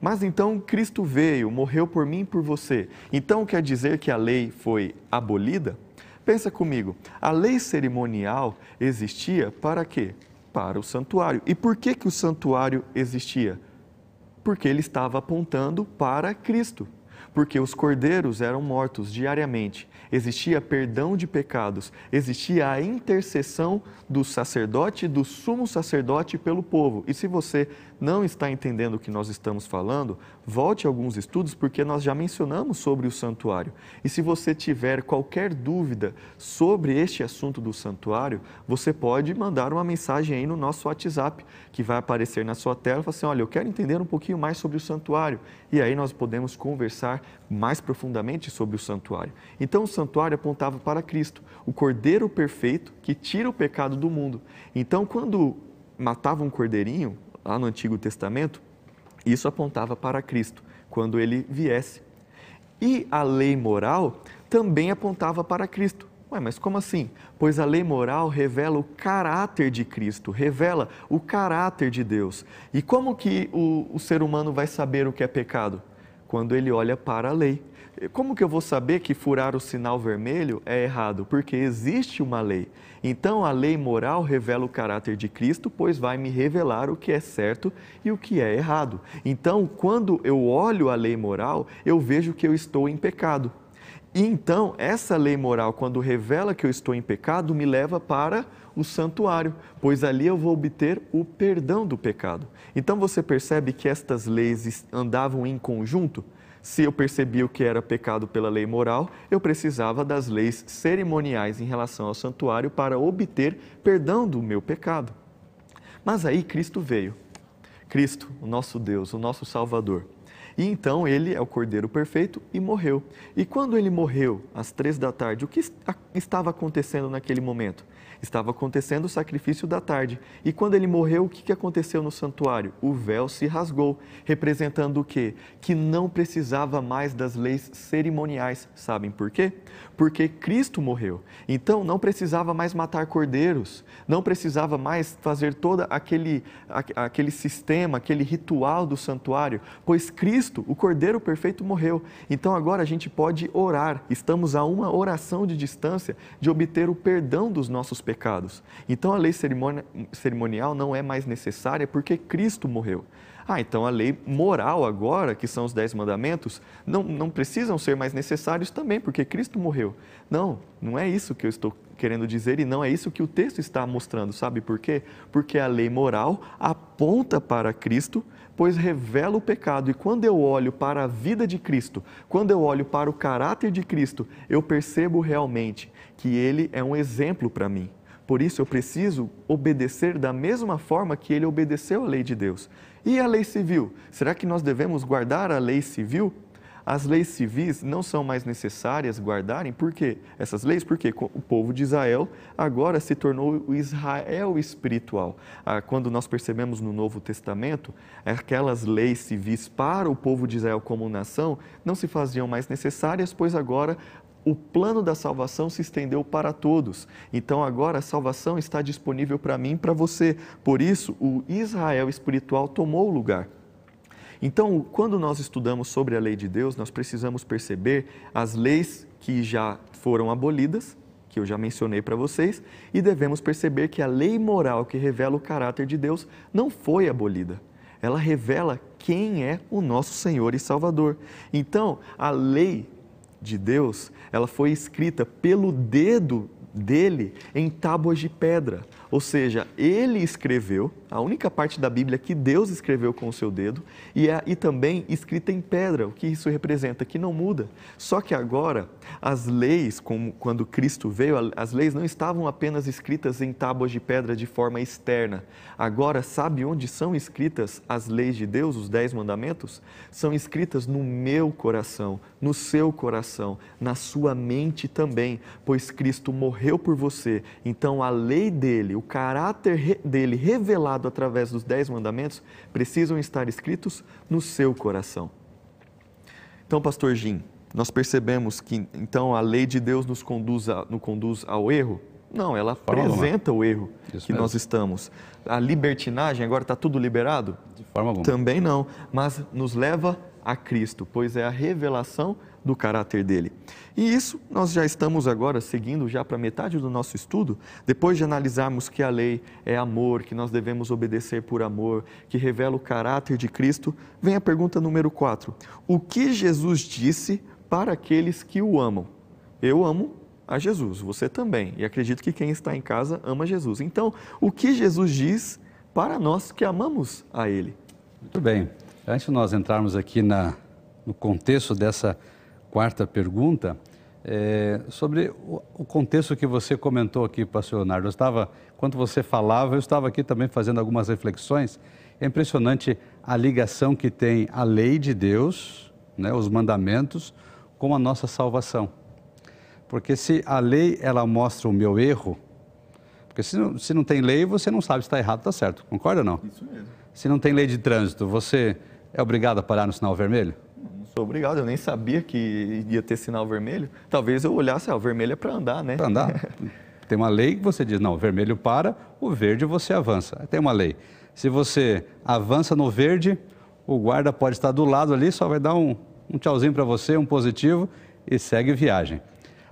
Mas então Cristo veio, morreu por mim e por você. Então quer dizer que a lei foi abolida? Pensa comigo, a lei cerimonial existia para quê? Para o santuário. E por que, que o santuário existia? Porque ele estava apontando para Cristo porque os cordeiros eram mortos diariamente, existia perdão de pecados, existia a intercessão do sacerdote, do sumo sacerdote pelo povo. E se você não está entendendo o que nós estamos falando, volte a alguns estudos, porque nós já mencionamos sobre o santuário. E se você tiver qualquer dúvida sobre este assunto do santuário, você pode mandar uma mensagem aí no nosso WhatsApp, que vai aparecer na sua tela, e assim, olha, eu quero entender um pouquinho mais sobre o santuário. E aí nós podemos conversar mais profundamente sobre o santuário. Então o santuário apontava para Cristo, o Cordeiro perfeito que tira o pecado do mundo. Então quando matava um cordeirinho, lá no Antigo Testamento, isso apontava para Cristo, quando ele viesse. E a lei moral também apontava para Cristo. Ué, mas como assim? Pois a lei moral revela o caráter de Cristo, revela o caráter de Deus. E como que o, o ser humano vai saber o que é pecado? Quando ele olha para a lei. Como que eu vou saber que furar o sinal vermelho é errado? Porque existe uma lei. Então a lei moral revela o caráter de Cristo, pois vai me revelar o que é certo e o que é errado. Então, quando eu olho a lei moral, eu vejo que eu estou em pecado. E então, essa lei moral, quando revela que eu estou em pecado, me leva para o santuário, pois ali eu vou obter o perdão do pecado. Então você percebe que estas leis andavam em conjunto? Se eu percebia o que era pecado pela lei moral, eu precisava das leis cerimoniais em relação ao santuário para obter perdão do meu pecado. Mas aí Cristo veio. Cristo, o nosso Deus, o nosso Salvador. E então ele é o Cordeiro Perfeito e morreu. E quando ele morreu, às três da tarde, o que estava acontecendo naquele momento? Estava acontecendo o sacrifício da tarde. E quando ele morreu, o que aconteceu no santuário? O véu se rasgou, representando o quê? Que não precisava mais das leis cerimoniais. Sabem por quê? Porque Cristo morreu. Então não precisava mais matar cordeiros, não precisava mais fazer todo aquele, aquele sistema, aquele ritual do santuário, pois Cristo, o Cordeiro Perfeito, morreu. Então agora a gente pode orar. Estamos a uma oração de distância de obter o perdão dos nossos pecados. Então a lei cerimonial não é mais necessária porque Cristo morreu. Ah, então a lei moral agora, que são os dez mandamentos, não, não precisam ser mais necessários também, porque Cristo morreu. Não, não é isso que eu estou querendo dizer e não é isso que o texto está mostrando. Sabe por quê? Porque a lei moral aponta para Cristo, pois revela o pecado. E quando eu olho para a vida de Cristo, quando eu olho para o caráter de Cristo, eu percebo realmente que ele é um exemplo para mim. Por isso eu preciso obedecer da mesma forma que ele obedeceu à lei de Deus. E a lei civil? Será que nós devemos guardar a lei civil? As leis civis não são mais necessárias guardarem, por quê? Essas leis, porque o povo de Israel agora se tornou o Israel espiritual. Ah, quando nós percebemos no Novo Testamento, aquelas leis civis para o povo de Israel como nação não se faziam mais necessárias, pois agora o plano da salvação se estendeu para todos. Então agora a salvação está disponível para mim e para você. Por isso, o Israel espiritual tomou o lugar. Então, quando nós estudamos sobre a lei de Deus, nós precisamos perceber as leis que já foram abolidas, que eu já mencionei para vocês, e devemos perceber que a lei moral que revela o caráter de Deus não foi abolida. Ela revela quem é o nosso Senhor e Salvador. Então, a lei de Deus, ela foi escrita pelo dedo dele em tábuas de pedra. Ou seja, ele escreveu, a única parte da Bíblia que Deus escreveu com o seu dedo, e, é, e também escrita em pedra, o que isso representa? Que não muda. Só que agora, as leis, como quando Cristo veio, as leis não estavam apenas escritas em tábuas de pedra de forma externa. Agora, sabe onde são escritas as leis de Deus, os dez mandamentos? São escritas no meu coração, no seu coração, na sua mente também, pois Cristo morreu por você. Então, a lei dele, o caráter dele revelado através dos dez mandamentos precisam estar escritos no seu coração. Então, pastor Jim, nós percebemos que então a lei de Deus nos conduz, a, nos conduz ao erro? Não, ela forma apresenta alguma. o erro Isso que mesmo. nós estamos. A libertinagem, agora está tudo liberado? De forma alguma. Também não, mas nos leva a Cristo, pois é a revelação do caráter dele. E isso nós já estamos agora seguindo já para metade do nosso estudo, depois de analisarmos que a lei é amor, que nós devemos obedecer por amor, que revela o caráter de Cristo, vem a pergunta número 4. O que Jesus disse para aqueles que o amam? Eu amo a Jesus, você também, e acredito que quem está em casa ama Jesus. Então, o que Jesus diz para nós que amamos a Ele? Muito bem. Antes de nós entrarmos aqui na, no contexto dessa quarta pergunta, é, sobre o, o, contexto que você comentou aqui, pastor Leonardo. Eu estava, enquanto você falava, eu estava aqui também fazendo algumas reflexões. É impressionante a ligação que tem a lei de Deus, né, os mandamentos, com a nossa salvação. Porque se a lei ela mostra o meu erro, porque se não, se não tem lei, você não sabe se está errado ou está certo. Concorda ou não? Isso mesmo. Se não tem lei de trânsito, você é obrigado a parar no sinal vermelho? Obrigado, eu nem sabia que ia ter sinal vermelho. Talvez eu olhasse, ah, o vermelho é para andar, né? Para andar. [laughs] Tem uma lei que você diz, não, o vermelho para, o verde você avança. Tem uma lei. Se você avança no verde, o guarda pode estar do lado ali, só vai dar um, um tchauzinho para você, um positivo, e segue viagem.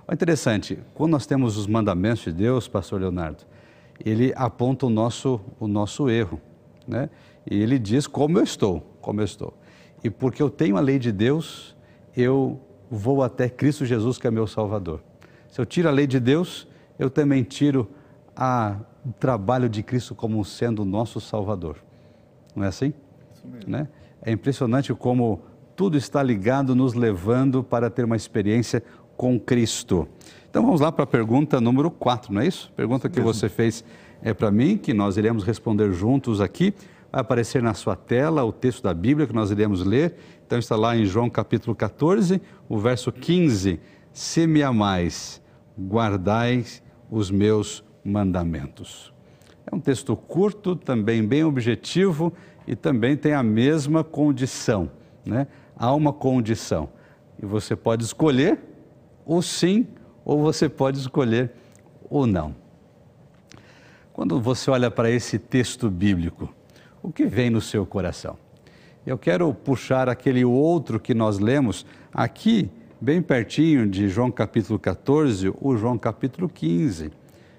O interessante, quando nós temos os mandamentos de Deus, pastor Leonardo, ele aponta o nosso, o nosso erro, né? E ele diz como eu estou, como eu estou. E porque eu tenho a lei de Deus, eu vou até Cristo Jesus, que é meu Salvador. Se eu tiro a lei de Deus, eu também tiro a, o trabalho de Cristo como sendo o nosso Salvador. Não é assim? Isso mesmo. Né? É impressionante como tudo está ligado, nos levando para ter uma experiência com Cristo. Então vamos lá para a pergunta número 4, não é isso? Pergunta que você fez é para mim, que nós iremos responder juntos aqui. Vai aparecer na sua tela o texto da Bíblia que nós iremos ler. Então está lá em João capítulo 14, o verso 15. Se me amais, guardais os meus mandamentos. É um texto curto, também bem objetivo e também tem a mesma condição, né? Há uma condição. E você pode escolher o sim ou você pode escolher o não. Quando você olha para esse texto bíblico, o que vem no seu coração? Eu quero puxar aquele outro que nós lemos aqui, bem pertinho de João capítulo 14, o João capítulo 15.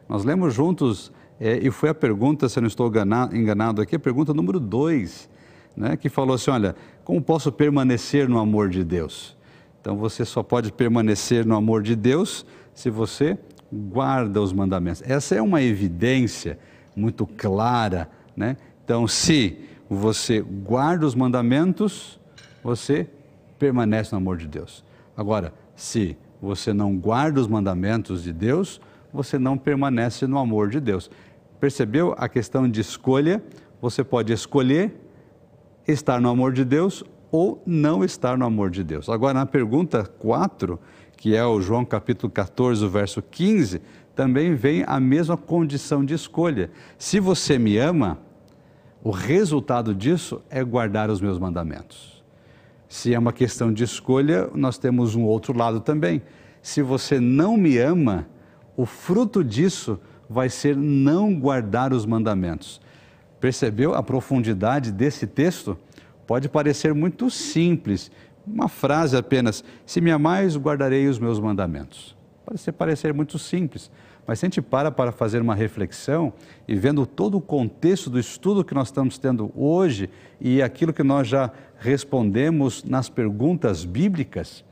Nós lemos juntos, é, e foi a pergunta, se eu não estou enganado aqui, a pergunta número 2, né, que falou assim: olha, como posso permanecer no amor de Deus? Então você só pode permanecer no amor de Deus se você guarda os mandamentos. Essa é uma evidência muito clara, né? Então, se você guarda os mandamentos, você permanece no amor de Deus. Agora, se você não guarda os mandamentos de Deus, você não permanece no amor de Deus. Percebeu a questão de escolha? Você pode escolher estar no amor de Deus ou não estar no amor de Deus. Agora, na pergunta 4, que é o João capítulo 14, verso 15, também vem a mesma condição de escolha. Se você me ama, o resultado disso é guardar os meus mandamentos. Se é uma questão de escolha, nós temos um outro lado também. Se você não me ama, o fruto disso vai ser não guardar os mandamentos. Percebeu a profundidade desse texto? Pode parecer muito simples, uma frase apenas: Se me amais, guardarei os meus mandamentos. Pode parecer muito simples, mas se a gente para para fazer uma reflexão e vendo todo o contexto do estudo que nós estamos tendo hoje e aquilo que nós já respondemos nas perguntas bíblicas,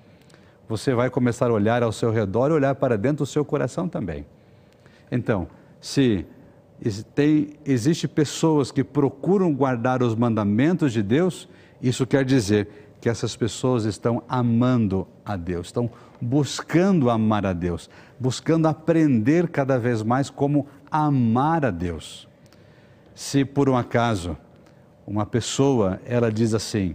você vai começar a olhar ao seu redor e olhar para dentro do seu coração também. Então, se tem, existe pessoas que procuram guardar os mandamentos de Deus, isso quer dizer que essas pessoas estão amando a Deus, estão buscando amar a Deus, buscando aprender cada vez mais como amar a Deus. Se por um acaso uma pessoa ela diz assim,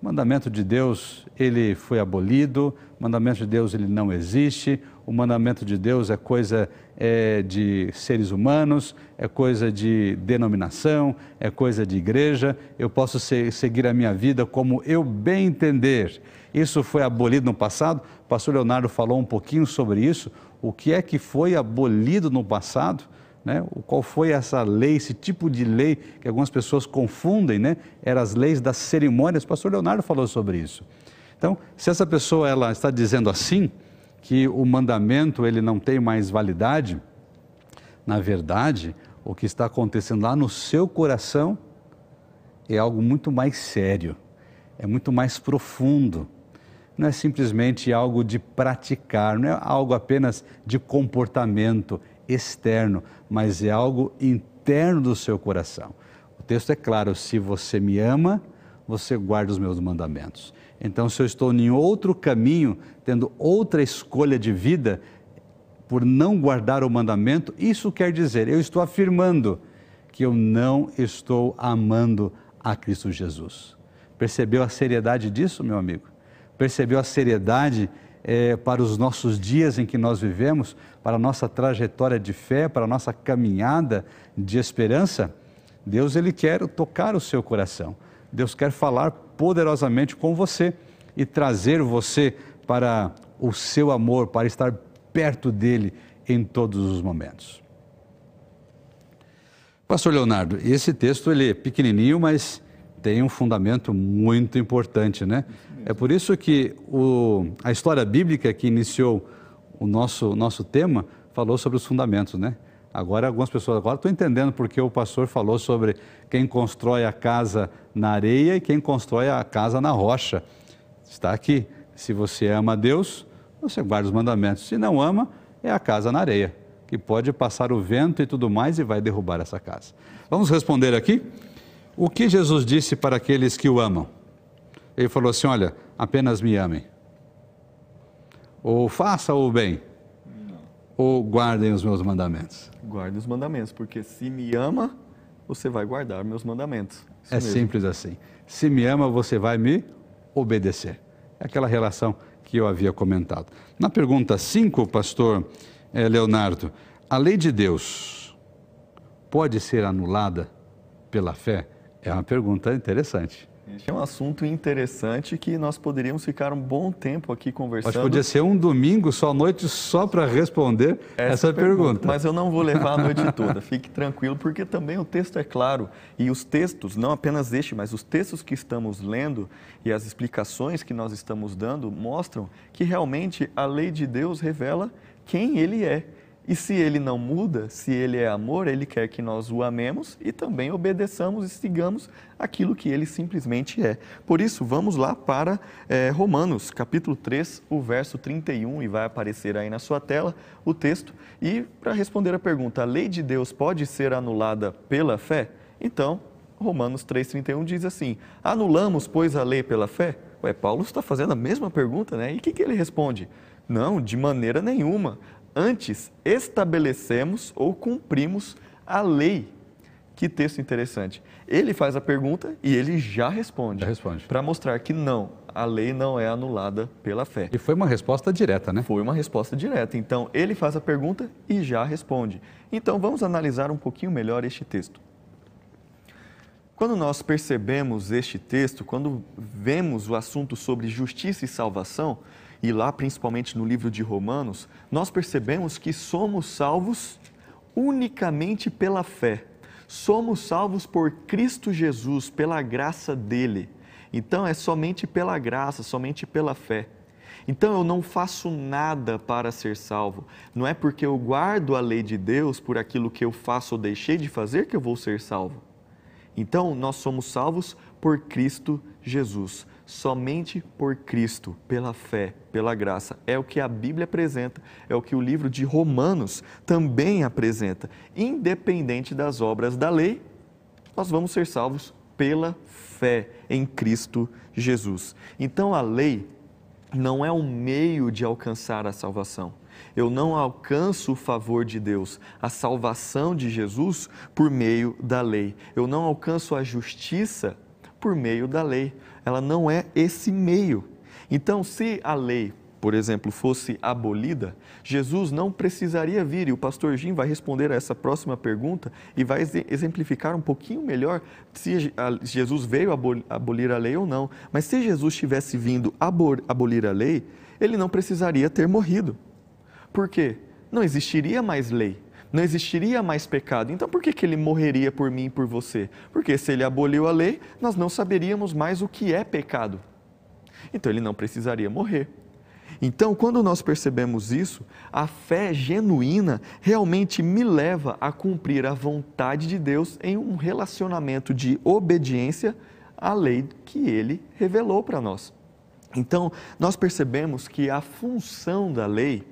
mandamento de Deus ele foi abolido, mandamento de Deus ele não existe, o mandamento de Deus é coisa é, de seres humanos, é coisa de denominação, é coisa de igreja, eu posso ser, seguir a minha vida como eu bem entender. Isso foi abolido no passado, o pastor Leonardo falou um pouquinho sobre isso, o que é que foi abolido no passado, né? qual foi essa lei, esse tipo de lei que algumas pessoas confundem, né? eram as leis das cerimônias, o pastor Leonardo falou sobre isso. Então, se essa pessoa ela está dizendo assim, que o mandamento ele não tem mais validade, na verdade, o que está acontecendo lá no seu coração é algo muito mais sério, é muito mais profundo. Não é simplesmente algo de praticar, não é algo apenas de comportamento externo, mas é algo interno do seu coração. O texto é claro: se você me ama, você guarda os meus mandamentos. Então, se eu estou em outro caminho, tendo outra escolha de vida, por não guardar o mandamento, isso quer dizer, eu estou afirmando que eu não estou amando a Cristo Jesus. Percebeu a seriedade disso, meu amigo? Percebeu a seriedade é, para os nossos dias em que nós vivemos, para a nossa trajetória de fé, para a nossa caminhada de esperança? Deus, Ele quer tocar o seu coração. Deus quer falar poderosamente com você e trazer você para o seu amor, para estar perto dele em todos os momentos. Pastor Leonardo, esse texto ele é pequenininho, mas tem um fundamento muito importante, né? É por isso que o, a história bíblica que iniciou o nosso, nosso tema falou sobre os fundamentos, né? Agora, algumas pessoas agora estão entendendo porque o pastor falou sobre quem constrói a casa na areia e quem constrói a casa na rocha. Está aqui. Se você ama a Deus, você guarda os mandamentos. Se não ama, é a casa na areia, que pode passar o vento e tudo mais e vai derrubar essa casa. Vamos responder aqui? O que Jesus disse para aqueles que o amam? Ele falou assim: Olha, apenas me amem. Ou faça o bem ou guardem os meus mandamentos? Guarde os mandamentos, porque se me ama, você vai guardar meus mandamentos. Isso é mesmo. simples assim. Se me ama, você vai me obedecer. É aquela relação que eu havia comentado. Na pergunta 5, pastor eh, Leonardo, a lei de Deus pode ser anulada pela fé? É uma pergunta interessante. É um assunto interessante que nós poderíamos ficar um bom tempo aqui conversando. Acho que podia ser um domingo só à noite só para responder essa, essa pergunta. pergunta. Mas eu não vou levar a noite [laughs] toda, fique tranquilo, porque também o texto é claro. E os textos, não apenas este, mas os textos que estamos lendo e as explicações que nós estamos dando mostram que realmente a lei de Deus revela quem Ele é e se ele não muda, se ele é amor, ele quer que nós o amemos e também obedeçamos e sigamos aquilo que ele simplesmente é. Por isso, vamos lá para é, Romanos, capítulo 3, o verso 31, e vai aparecer aí na sua tela o texto. E para responder a pergunta, a lei de Deus pode ser anulada pela fé? Então, Romanos 3,31 diz assim: Anulamos, pois, a lei pela fé? Ué, Paulo está fazendo a mesma pergunta, né? E o que, que ele responde? Não, de maneira nenhuma. Antes, estabelecemos ou cumprimos a lei. Que texto interessante. Ele faz a pergunta e ele já responde. Já responde. Para mostrar que não, a lei não é anulada pela fé. E foi uma resposta direta, né? Foi uma resposta direta. Então, ele faz a pergunta e já responde. Então, vamos analisar um pouquinho melhor este texto. Quando nós percebemos este texto, quando vemos o assunto sobre justiça e salvação, e lá principalmente no livro de Romanos, nós percebemos que somos salvos unicamente pela fé. Somos salvos por Cristo Jesus, pela graça dele. Então é somente pela graça, somente pela fé. Então eu não faço nada para ser salvo. Não é porque eu guardo a lei de Deus por aquilo que eu faço ou deixei de fazer que eu vou ser salvo. Então nós somos salvos por Cristo Jesus. Somente por Cristo, pela fé, pela graça. É o que a Bíblia apresenta, é o que o livro de Romanos também apresenta. Independente das obras da lei, nós vamos ser salvos pela fé em Cristo Jesus. Então a lei não é um meio de alcançar a salvação. Eu não alcanço o favor de Deus, a salvação de Jesus por meio da lei. Eu não alcanço a justiça por meio da lei. Ela não é esse meio. Então, se a lei, por exemplo, fosse abolida, Jesus não precisaria vir. E o pastor Jim vai responder a essa próxima pergunta e vai exemplificar um pouquinho melhor se Jesus veio abolir a lei ou não. Mas se Jesus tivesse vindo abolir a lei, ele não precisaria ter morrido. Por quê? Não existiria mais lei não existiria mais pecado. Então por que, que ele morreria por mim e por você? Porque se ele aboliu a lei, nós não saberíamos mais o que é pecado. Então ele não precisaria morrer. Então, quando nós percebemos isso, a fé genuína realmente me leva a cumprir a vontade de Deus em um relacionamento de obediência à lei que ele revelou para nós. Então, nós percebemos que a função da lei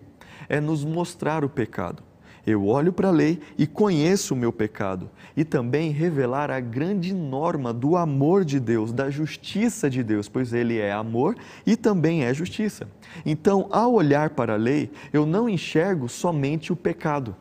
é nos mostrar o pecado. Eu olho para a lei e conheço o meu pecado, e também revelar a grande norma do amor de Deus, da justiça de Deus, pois Ele é amor e também é justiça. Então, ao olhar para a lei, eu não enxergo somente o pecado,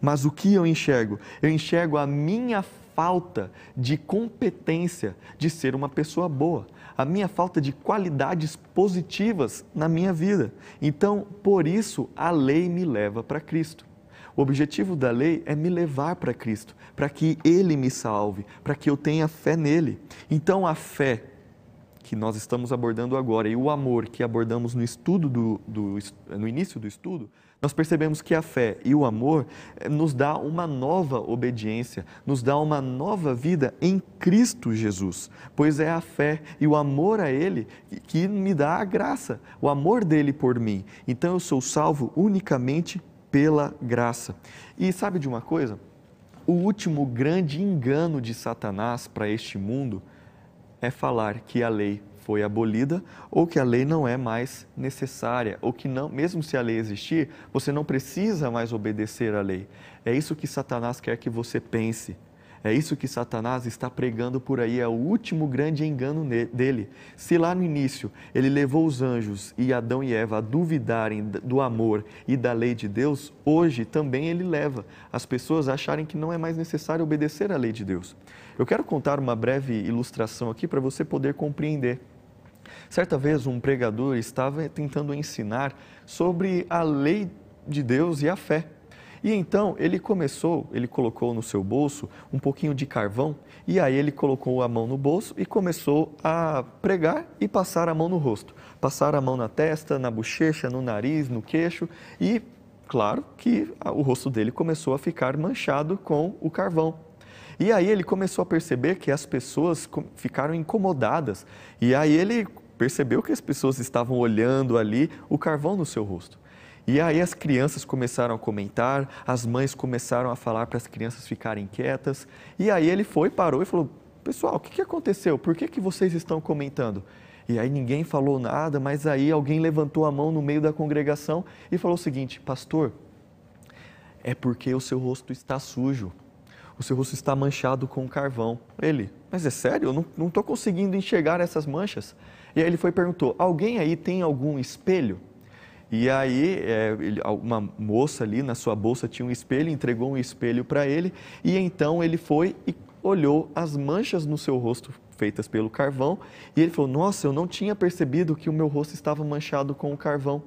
mas o que eu enxergo? Eu enxergo a minha falta de competência de ser uma pessoa boa, a minha falta de qualidades positivas na minha vida. Então, por isso, a lei me leva para Cristo. O objetivo da lei é me levar para Cristo, para que Ele me salve, para que eu tenha fé nele. Então, a fé que nós estamos abordando agora e o amor que abordamos no estudo do, do, no início do estudo, nós percebemos que a fé e o amor eh, nos dá uma nova obediência, nos dá uma nova vida em Cristo Jesus, pois é a fé e o amor a Ele que me dá a graça, o amor dele por mim. Então eu sou salvo unicamente pela graça. E sabe de uma coisa? O último grande engano de Satanás para este mundo é falar que a lei foi abolida ou que a lei não é mais necessária, ou que não, mesmo se a lei existir, você não precisa mais obedecer à lei. É isso que Satanás quer que você pense. É isso que Satanás está pregando por aí, é o último grande engano dele. Se lá no início ele levou os anjos e Adão e Eva a duvidarem do amor e da lei de Deus, hoje também ele leva as pessoas a acharem que não é mais necessário obedecer à lei de Deus. Eu quero contar uma breve ilustração aqui para você poder compreender. Certa vez um pregador estava tentando ensinar sobre a lei de Deus e a fé. E então ele começou, ele colocou no seu bolso um pouquinho de carvão e aí ele colocou a mão no bolso e começou a pregar e passar a mão no rosto. Passar a mão na testa, na bochecha, no nariz, no queixo e, claro, que o rosto dele começou a ficar manchado com o carvão. E aí ele começou a perceber que as pessoas ficaram incomodadas. E aí ele percebeu que as pessoas estavam olhando ali o carvão no seu rosto. E aí as crianças começaram a comentar, as mães começaram a falar para as crianças ficarem quietas. E aí ele foi, parou e falou: Pessoal, o que, que aconteceu? Por que, que vocês estão comentando? E aí ninguém falou nada, mas aí alguém levantou a mão no meio da congregação e falou o seguinte: Pastor, é porque o seu rosto está sujo. O seu rosto está manchado com carvão. Ele, mas é sério? Eu não estou conseguindo enxergar essas manchas. E aí ele foi e perguntou: Alguém aí tem algum espelho? E aí, é, uma moça ali na sua bolsa tinha um espelho, entregou um espelho para ele, e então ele foi e olhou as manchas no seu rosto feitas pelo carvão, e ele falou: Nossa, eu não tinha percebido que o meu rosto estava manchado com o carvão.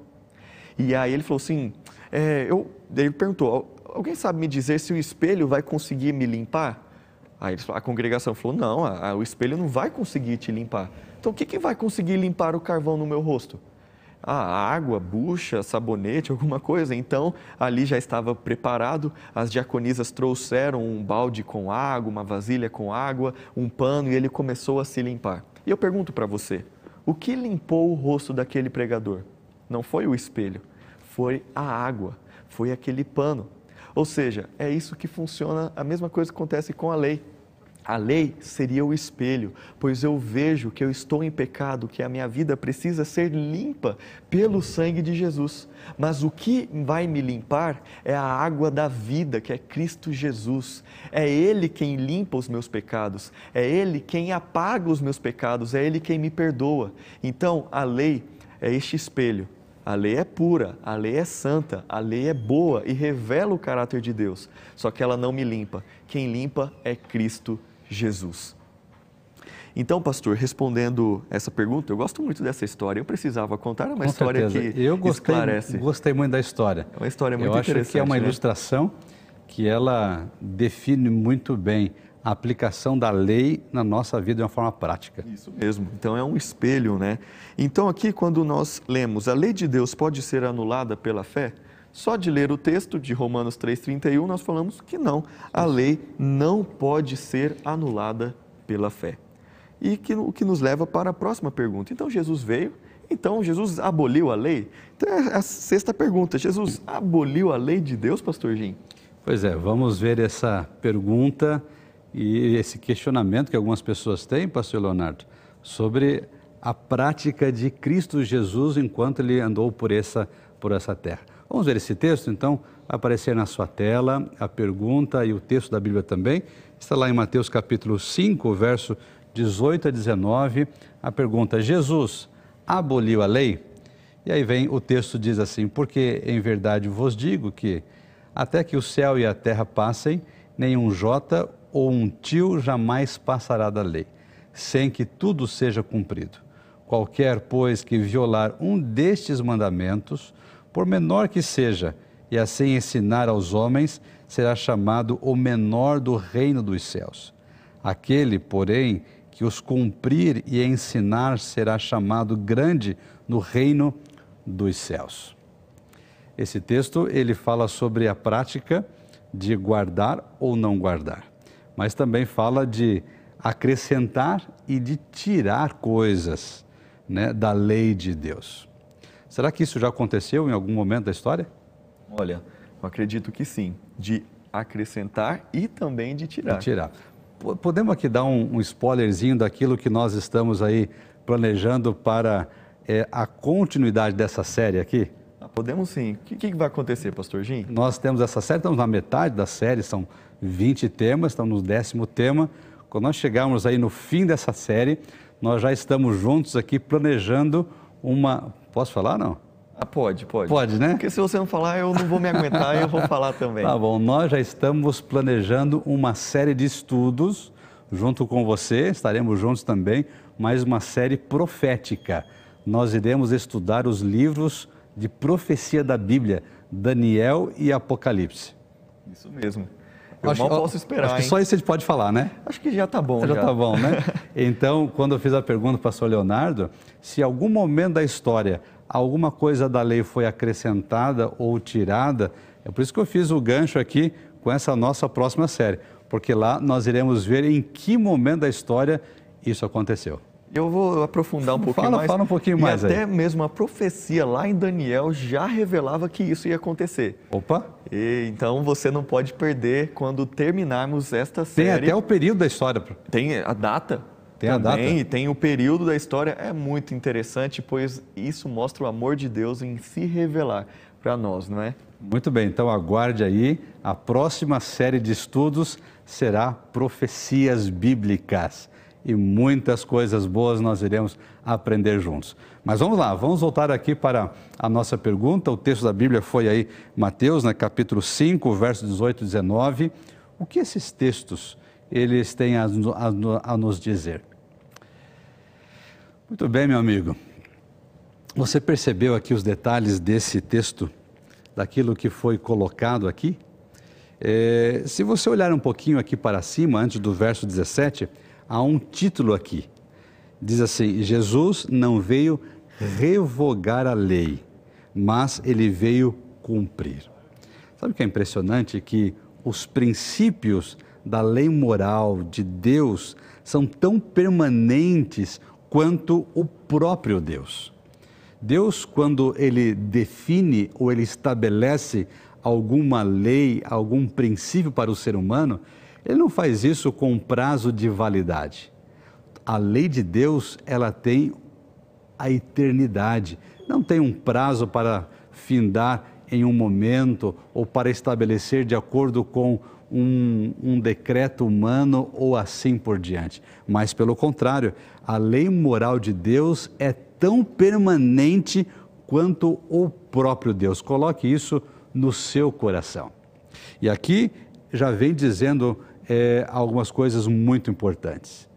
E aí ele falou assim: é, eu, Ele perguntou: Alguém sabe me dizer se o espelho vai conseguir me limpar? Aí a congregação falou: Não, a, a, o espelho não vai conseguir te limpar. Então o que, que vai conseguir limpar o carvão no meu rosto? Ah, água, bucha, sabonete, [laughs] alguma coisa. Então, ali já estava preparado. As diaconisas trouxeram um balde com água, uma vasilha com água, um pano e ele começou a se limpar. E eu pergunto para você: o que limpou o rosto daquele pregador? Não foi o espelho, foi a água, foi aquele pano. Ou seja, é isso que funciona, a mesma coisa que acontece com a lei. A lei seria o espelho, pois eu vejo que eu estou em pecado, que a minha vida precisa ser limpa pelo sangue de Jesus. Mas o que vai me limpar é a água da vida, que é Cristo Jesus. É Ele quem limpa os meus pecados, é Ele quem apaga os meus pecados, é Ele quem me perdoa. Então, a lei é este espelho a lei é pura, a lei é santa, a lei é boa e revela o caráter de Deus. Só que ela não me limpa. Quem limpa é Cristo Jesus. Então, pastor, respondendo essa pergunta, eu gosto muito dessa história. Eu precisava contar uma Com história certeza. que eu gostei, esclarece. Gostei muito da história. É uma história muito eu acho interessante. que é uma né? ilustração que ela define muito bem a aplicação da lei na nossa vida de uma forma prática. Isso mesmo. Então é um espelho, né? Então aqui quando nós lemos a lei de Deus pode ser anulada pela fé, só de ler o texto de Romanos 3:31 nós falamos que não. A lei não pode ser anulada pela fé. E que, o que nos leva para a próxima pergunta. Então Jesus veio, então Jesus aboliu a lei? Então é a sexta pergunta. Jesus aboliu a lei de Deus, pastor Jim? Pois é, vamos ver essa pergunta e esse questionamento que algumas pessoas têm, pastor Leonardo, sobre a prática de Cristo Jesus enquanto ele andou por essa, por essa terra. Vamos ver esse texto, então, aparecer na sua tela a pergunta e o texto da Bíblia também. Está lá em Mateus capítulo 5, verso 18 a 19, a pergunta: Jesus aboliu a lei? E aí vem o texto diz assim: Porque em verdade vos digo que até que o céu e a terra passem, nenhum jota ou um tio jamais passará da lei, sem que tudo seja cumprido. Qualquer, pois, que violar um destes mandamentos, por menor que seja, e assim ensinar aos homens, será chamado o menor do reino dos céus. Aquele, porém, que os cumprir e ensinar, será chamado grande no reino dos céus. Esse texto ele fala sobre a prática de guardar ou não guardar mas também fala de acrescentar e de tirar coisas né, da lei de Deus. Será que isso já aconteceu em algum momento da história? Olha, eu acredito que sim, de acrescentar e também de tirar. De tirar. Podemos aqui dar um, um spoilerzinho daquilo que nós estamos aí planejando para é, a continuidade dessa série aqui? Ah, podemos sim. O que, que, vai acontecer, pastor Jim? Nós temos essa série, estamos na metade da série, são 20 temas, estamos no décimo tema. Quando nós chegarmos aí no fim dessa série, nós já estamos juntos aqui planejando uma. Posso falar não? Ah, pode, pode. Pode, né? Porque se você não falar, eu não vou me aguentar e eu vou falar também. Tá bom, nós já estamos planejando uma série de estudos junto com você, estaremos juntos também, mais uma série profética. Nós iremos estudar os livros de profecia da Bíblia, Daniel e Apocalipse. Isso mesmo. Eu acho, mal posso esperar. Acho que hein? só isso a gente pode falar, né? Acho que já está bom. Já está bom, né? [laughs] Então, quando eu fiz a pergunta para o pastor Leonardo, se em algum momento da história alguma coisa da lei foi acrescentada ou tirada, é por isso que eu fiz o gancho aqui com essa nossa próxima série, porque lá nós iremos ver em que momento da história isso aconteceu. Eu vou aprofundar um pouquinho fala, mais. Fala um pouquinho e mais até aí. mesmo a profecia lá em Daniel já revelava que isso ia acontecer. Opa! E, então você não pode perder quando terminarmos esta série. Tem até o período da história. Tem a data. Tem também, a data. E tem o período da história. É muito interessante, pois isso mostra o amor de Deus em se revelar para nós, não é? Muito bem, então aguarde aí. A próxima série de estudos será Profecias Bíblicas e muitas coisas boas nós iremos aprender juntos. Mas vamos lá, vamos voltar aqui para a nossa pergunta. O texto da Bíblia foi aí Mateus, né, capítulo 5, versos 18 e 19. O que esses textos eles têm a, a, a nos dizer? Muito bem, meu amigo. Você percebeu aqui os detalhes desse texto, daquilo que foi colocado aqui? É, se você olhar um pouquinho aqui para cima, antes do verso 17, há um título aqui. Diz assim: Jesus não veio revogar a lei, mas ele veio cumprir. Sabe o que é impressionante? Que os princípios da lei moral de Deus são tão permanentes quanto o próprio Deus. Deus, quando ele define ou ele estabelece alguma lei, algum princípio para o ser humano, ele não faz isso com prazo de validade. A lei de Deus, ela tem a eternidade, não tem um prazo para findar em um momento ou para estabelecer de acordo com um, um, decreto humano ou assim por diante. Mas, pelo contrário, a lei moral de Deus é tão permanente quanto o próprio Deus. Coloque isso no seu coração. E aqui já vem dizendo é, algumas coisas muito importantes: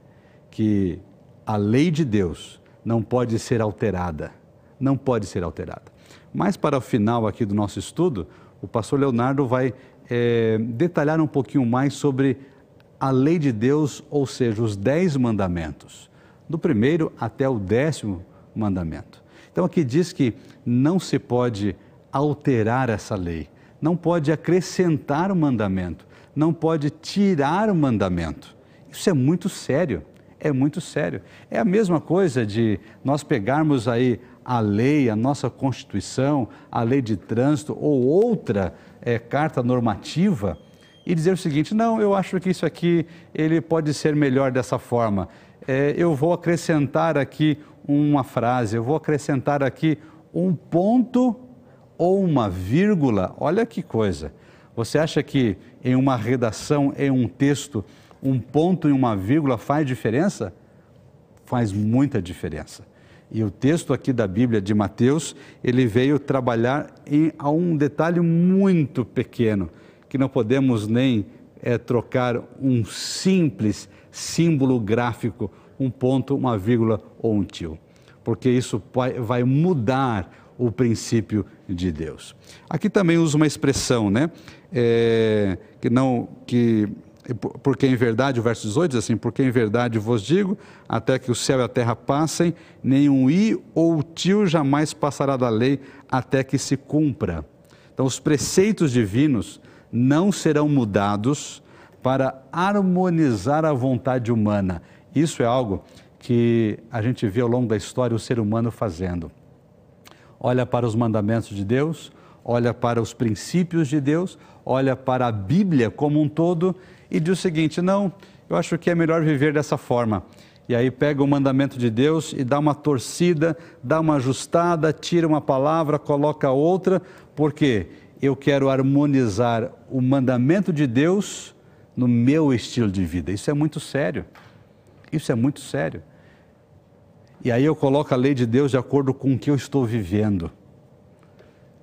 que a lei de Deus não pode ser alterada. Não pode ser alterada. Mas para o final aqui do nosso estudo, o pastor Leonardo vai é, detalhar um pouquinho mais sobre a lei de Deus, ou seja, os dez mandamentos, do primeiro até o décimo mandamento. Então aqui diz que não se pode alterar essa lei, não pode acrescentar o mandamento, não pode tirar o mandamento. Isso é muito sério, é muito sério. É a mesma coisa de nós pegarmos aí a lei, a nossa Constituição, a lei de trânsito ou outra é, carta normativa e dizer o seguinte: não, eu acho que isso aqui ele pode ser melhor dessa forma. É, eu vou acrescentar aqui uma frase, eu vou acrescentar aqui um ponto ou uma vírgula. Olha que coisa. Você acha que em uma redação, em um texto, um ponto e uma vírgula faz diferença? Faz muita diferença. E o texto aqui da Bíblia de Mateus, ele veio trabalhar em a um detalhe muito pequeno, que não podemos nem é, trocar um simples símbolo gráfico, um ponto, uma vírgula ou um tio, porque isso vai, mudar o princípio de Deus. Aqui também usa uma expressão, né? É, que não que porque em verdade, o verso 18 diz assim: Porque em verdade vos digo, até que o céu e a terra passem, nenhum i ou tio jamais passará da lei até que se cumpra. Então, os preceitos divinos não serão mudados para harmonizar a vontade humana. Isso é algo que a gente vê ao longo da história o ser humano fazendo. Olha para os mandamentos de Deus, olha para os princípios de Deus, olha para a Bíblia como um todo e diz o seguinte: não, eu acho que é melhor viver dessa forma. E aí pega o mandamento de Deus e dá uma torcida, dá uma ajustada, tira uma palavra, coloca outra, porque eu quero harmonizar o mandamento de Deus no meu estilo de vida. Isso é muito sério. Isso é muito sério. E aí eu coloco a lei de Deus de acordo com o que eu estou vivendo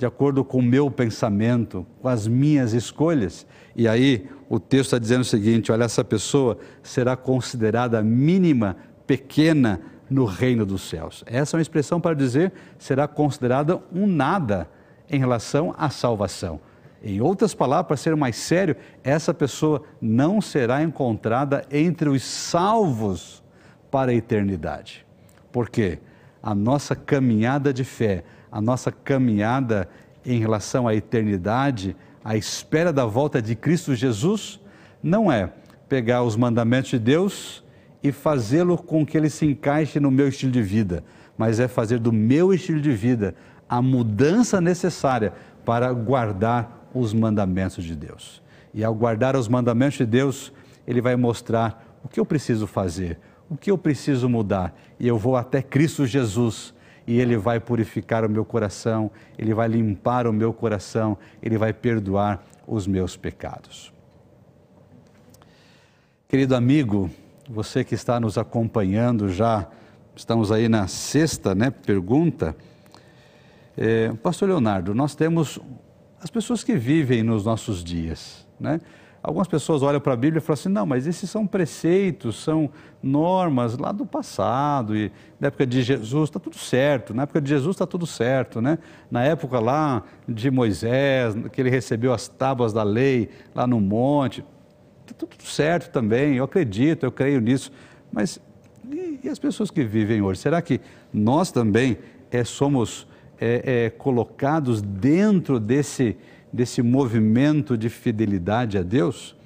de acordo com o meu pensamento, com as minhas escolhas. E aí o texto está dizendo o seguinte: olha, essa pessoa será considerada mínima, pequena no reino dos céus. Essa é uma expressão para dizer será considerada um nada em relação à salvação. Em outras palavras, para ser mais sério, essa pessoa não será encontrada entre os salvos para a eternidade. Por quê? A nossa caminhada de fé a nossa caminhada em relação à eternidade, à espera da volta de Cristo Jesus, não é pegar os mandamentos de Deus e fazê-lo com que ele se encaixe no meu estilo de vida, mas é fazer do meu estilo de vida a mudança necessária para guardar os mandamentos de Deus. E ao guardar os mandamentos de Deus, ele vai mostrar o que eu preciso fazer, o que eu preciso mudar, e eu vou até Cristo Jesus e Ele vai purificar o meu coração, Ele vai limpar o meu coração, Ele vai perdoar os meus pecados. Querido amigo, você que está nos acompanhando já, estamos aí na sexta né, pergunta. É, Pastor Leonardo, nós temos as pessoas que vivem nos nossos dias, né? Algumas pessoas olham para a Bíblia e falam assim: não, mas esses são preceitos, são normas lá do passado, e na época de Jesus está tudo certo, na época de Jesus está tudo certo, né? Na época lá de Moisés, que ele recebeu as tábuas da lei lá no monte, está tudo certo também, eu acredito, eu creio nisso, mas e, e as pessoas que vivem hoje? Será que nós também é, somos é, é, colocados dentro desse desse movimento de fidelidade a Deus,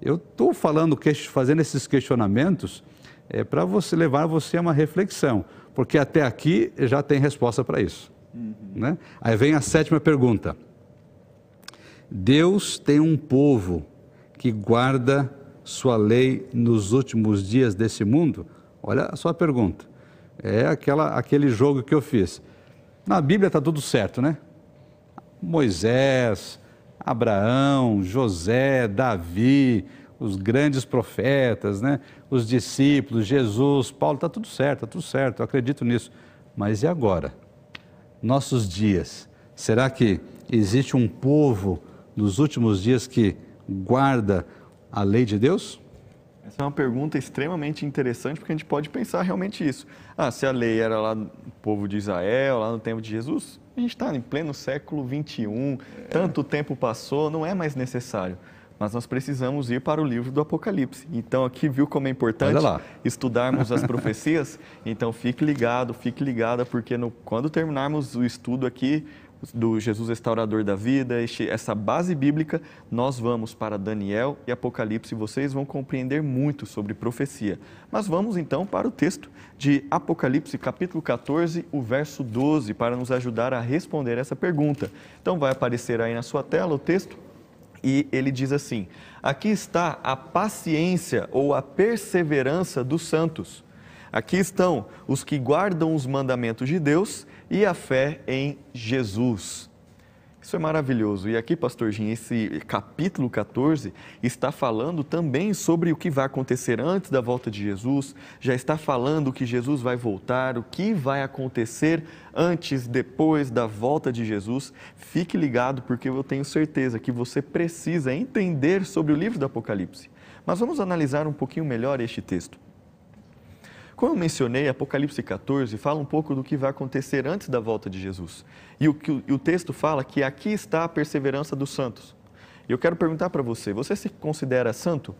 eu estou falando, fazendo esses questionamentos, é para você levar você a uma reflexão, porque até aqui já tem resposta para isso. Uhum. Né? Aí vem a sétima pergunta. Deus tem um povo que guarda sua lei nos últimos dias desse mundo? Olha a sua pergunta. É aquela, aquele jogo que eu fiz. Na Bíblia está tudo certo, né? Moisés, Abraão, José, Davi, os grandes profetas, né? os discípulos, Jesus, Paulo, está tudo certo, está tudo certo, eu acredito nisso. Mas e agora? Nossos dias, será que existe um povo nos últimos dias que guarda a lei de Deus? Essa é uma pergunta extremamente interessante, porque a gente pode pensar realmente isso. Ah, se a lei era lá no povo de Israel, lá no tempo de Jesus, a gente está em pleno século 21, tanto tempo passou, não é mais necessário. Mas nós precisamos ir para o livro do Apocalipse. Então, aqui viu como é importante estudarmos as [laughs] profecias? Então, fique ligado, fique ligada, porque no, quando terminarmos o estudo aqui, do Jesus restaurador da vida, essa base bíblica, nós vamos para Daniel e Apocalipse e vocês vão compreender muito sobre profecia. Mas vamos então para o texto de Apocalipse, capítulo 14, o verso 12, para nos ajudar a responder essa pergunta. Então vai aparecer aí na sua tela o texto e ele diz assim: Aqui está a paciência ou a perseverança dos santos. Aqui estão os que guardam os mandamentos de Deus e a fé em Jesus. Isso é maravilhoso. E aqui, pastor Jim, esse capítulo 14 está falando também sobre o que vai acontecer antes da volta de Jesus, já está falando que Jesus vai voltar, o que vai acontecer antes, depois da volta de Jesus. Fique ligado, porque eu tenho certeza que você precisa entender sobre o livro do Apocalipse. Mas vamos analisar um pouquinho melhor este texto. Como eu mencionei, Apocalipse 14 fala um pouco do que vai acontecer antes da volta de Jesus. E o, e o texto fala que aqui está a perseverança dos santos. E eu quero perguntar para você: você se considera santo?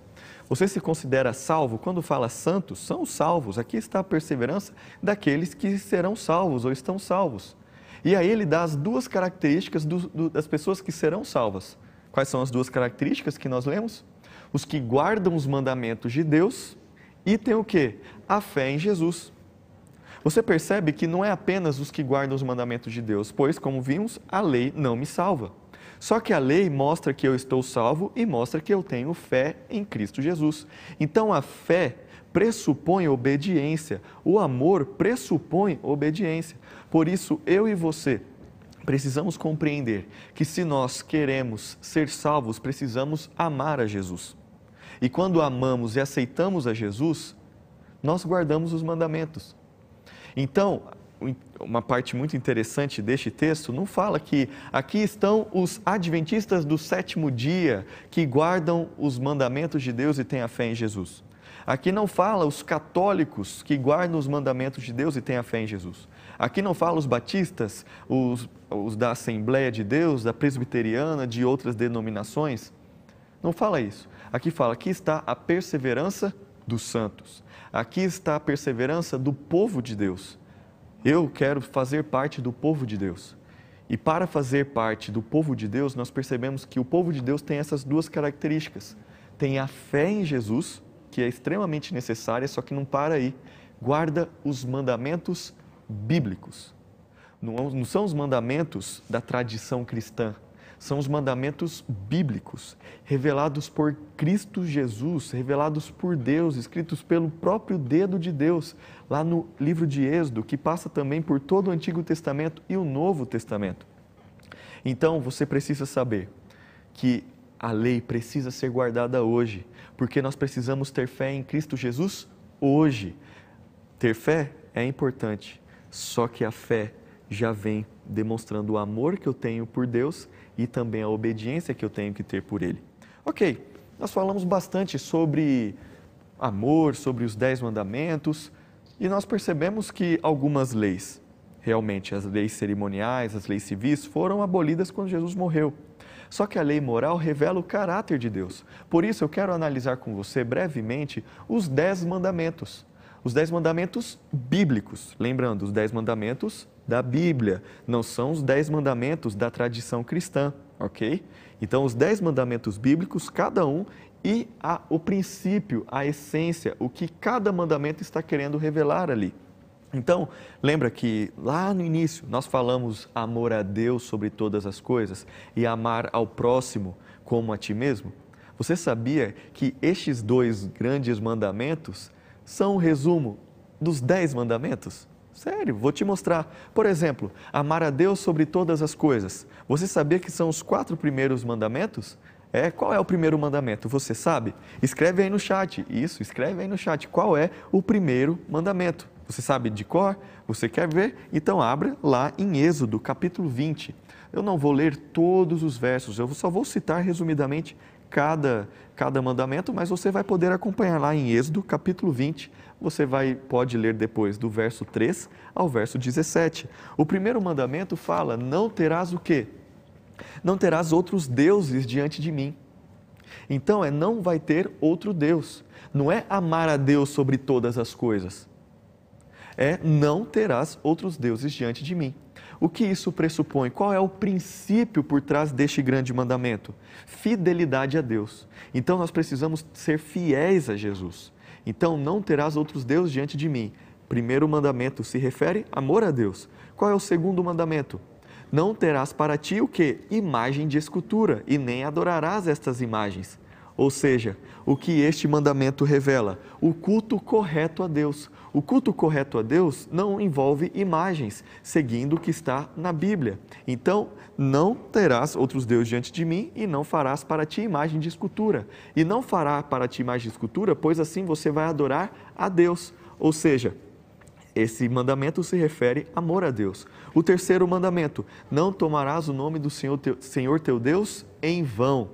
Você se considera salvo? Quando fala santos, são salvos. Aqui está a perseverança daqueles que serão salvos ou estão salvos. E aí ele dá as duas características do, do, das pessoas que serão salvas. Quais são as duas características que nós lemos? Os que guardam os mandamentos de Deus e tem o que? A fé em Jesus. Você percebe que não é apenas os que guardam os mandamentos de Deus, pois, como vimos, a lei não me salva. Só que a lei mostra que eu estou salvo e mostra que eu tenho fé em Cristo Jesus. Então a fé pressupõe obediência, o amor pressupõe obediência. Por isso, eu e você precisamos compreender que se nós queremos ser salvos, precisamos amar a Jesus. E quando amamos e aceitamos a Jesus, nós guardamos os mandamentos. Então, uma parte muito interessante deste texto não fala que aqui estão os adventistas do sétimo dia que guardam os mandamentos de Deus e têm a fé em Jesus. Aqui não fala os católicos que guardam os mandamentos de Deus e têm a fé em Jesus. Aqui não fala os batistas, os, os da Assembleia de Deus, da Presbiteriana, de outras denominações. Não fala isso. Aqui fala, aqui está a perseverança dos santos. Aqui está a perseverança do povo de Deus. Eu quero fazer parte do povo de Deus. E para fazer parte do povo de Deus, nós percebemos que o povo de Deus tem essas duas características. Tem a fé em Jesus, que é extremamente necessária, só que não para aí. Guarda os mandamentos bíblicos. Não são os mandamentos da tradição cristã, são os mandamentos bíblicos, revelados por Cristo Jesus, revelados por Deus, escritos pelo próprio dedo de Deus, lá no livro de Êxodo, que passa também por todo o Antigo Testamento e o Novo Testamento. Então, você precisa saber que a lei precisa ser guardada hoje, porque nós precisamos ter fé em Cristo Jesus hoje. Ter fé é importante, só que a fé já vem demonstrando o amor que eu tenho por Deus e também a obediência que eu tenho que ter por Ele. Ok, nós falamos bastante sobre amor, sobre os dez mandamentos e nós percebemos que algumas leis, realmente as leis cerimoniais, as leis civis, foram abolidas quando Jesus morreu. Só que a lei moral revela o caráter de Deus. Por isso eu quero analisar com você brevemente os dez mandamentos. Os dez mandamentos bíblicos. Lembrando, os dez mandamentos da Bíblia, não são os dez mandamentos da tradição cristã, ok? Então, os dez mandamentos bíblicos, cada um, e a, o princípio, a essência, o que cada mandamento está querendo revelar ali. Então, lembra que lá no início nós falamos amor a Deus sobre todas as coisas e amar ao próximo como a ti mesmo? Você sabia que estes dois grandes mandamentos são o resumo dos dez mandamentos? Sério, vou te mostrar. Por exemplo, amar a Deus sobre todas as coisas. Você sabia que são os quatro primeiros mandamentos? É, qual é o primeiro mandamento? Você sabe? Escreve aí no chat. Isso, escreve aí no chat. Qual é o primeiro mandamento? Você sabe de cor? Você quer ver? Então abra lá em Êxodo, capítulo 20. Eu não vou ler todos os versos, eu só vou citar resumidamente cada, cada mandamento, mas você vai poder acompanhar lá em Êxodo, capítulo 20. Você vai, pode ler depois do verso 3 ao verso 17. O primeiro mandamento fala: Não terás o quê? Não terás outros deuses diante de mim. Então é não vai ter outro Deus. Não é amar a Deus sobre todas as coisas. É não terás outros deuses diante de mim. O que isso pressupõe? Qual é o princípio por trás deste grande mandamento? Fidelidade a Deus. Então nós precisamos ser fiéis a Jesus. Então não terás outros deuses diante de mim. Primeiro mandamento se refere amor a Deus. Qual é o segundo mandamento? Não terás para ti o que? Imagem de escultura, e nem adorarás estas imagens. Ou seja, o que este mandamento revela? O culto correto a Deus. O culto correto a Deus não envolve imagens, seguindo o que está na Bíblia. Então, não terás outros deuses diante de mim e não farás para ti imagem de escultura. E não fará para ti imagem de escultura, pois assim você vai adorar a Deus. Ou seja, esse mandamento se refere a amor a Deus. O terceiro mandamento: não tomarás o nome do Senhor teu, Senhor teu Deus em vão.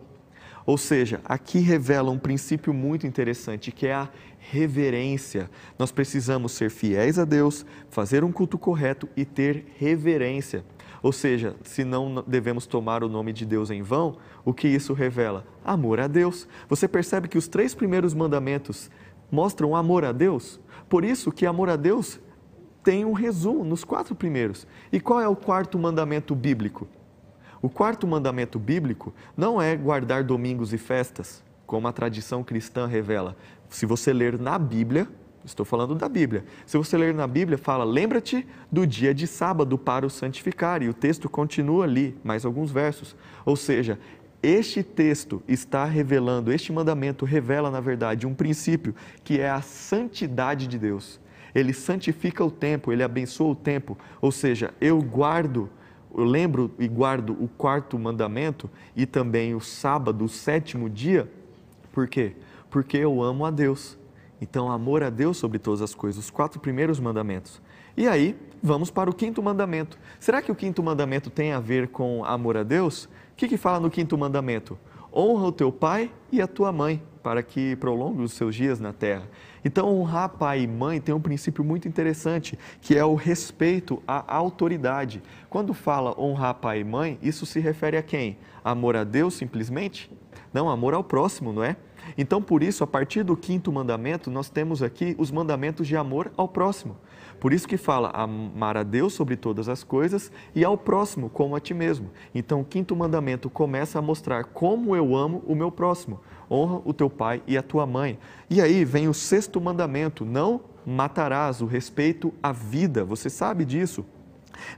Ou seja, aqui revela um princípio muito interessante, que é a reverência. Nós precisamos ser fiéis a Deus, fazer um culto correto e ter reverência. Ou seja, se não devemos tomar o nome de Deus em vão, o que isso revela? Amor a Deus. Você percebe que os três primeiros mandamentos mostram amor a Deus? Por isso que amor a Deus tem um resumo nos quatro primeiros. E qual é o quarto mandamento bíblico? O quarto mandamento bíblico não é guardar domingos e festas, como a tradição cristã revela. Se você ler na Bíblia, estou falando da Bíblia. Se você ler na Bíblia, fala: lembra-te do dia de sábado para o santificar. E o texto continua ali, mais alguns versos. Ou seja, este texto está revelando, este mandamento revela, na verdade, um princípio que é a santidade de Deus ele santifica o tempo, ele abençoa o tempo. Ou seja, eu guardo, eu lembro e guardo o quarto mandamento e também o sábado, o sétimo dia. Por quê? Porque eu amo a Deus. Então, amor a Deus sobre todas as coisas, os quatro primeiros mandamentos. E aí, vamos para o quinto mandamento. Será que o quinto mandamento tem a ver com amor a Deus? O que, que fala no quinto mandamento? Honra o teu pai e a tua mãe, para que prolongue os seus dias na terra. Então, honrar pai e mãe tem um princípio muito interessante, que é o respeito à autoridade. Quando fala honrar pai e mãe, isso se refere a quem? Amor a Deus simplesmente? Não, amor ao próximo, não é? Então, por isso, a partir do quinto mandamento, nós temos aqui os mandamentos de amor ao próximo. Por isso que fala amar a Deus sobre todas as coisas e ao próximo como a ti mesmo. Então, o quinto mandamento começa a mostrar como eu amo o meu próximo. Honra o teu pai e a tua mãe. E aí vem o sexto mandamento: não matarás, o respeito à vida. Você sabe disso.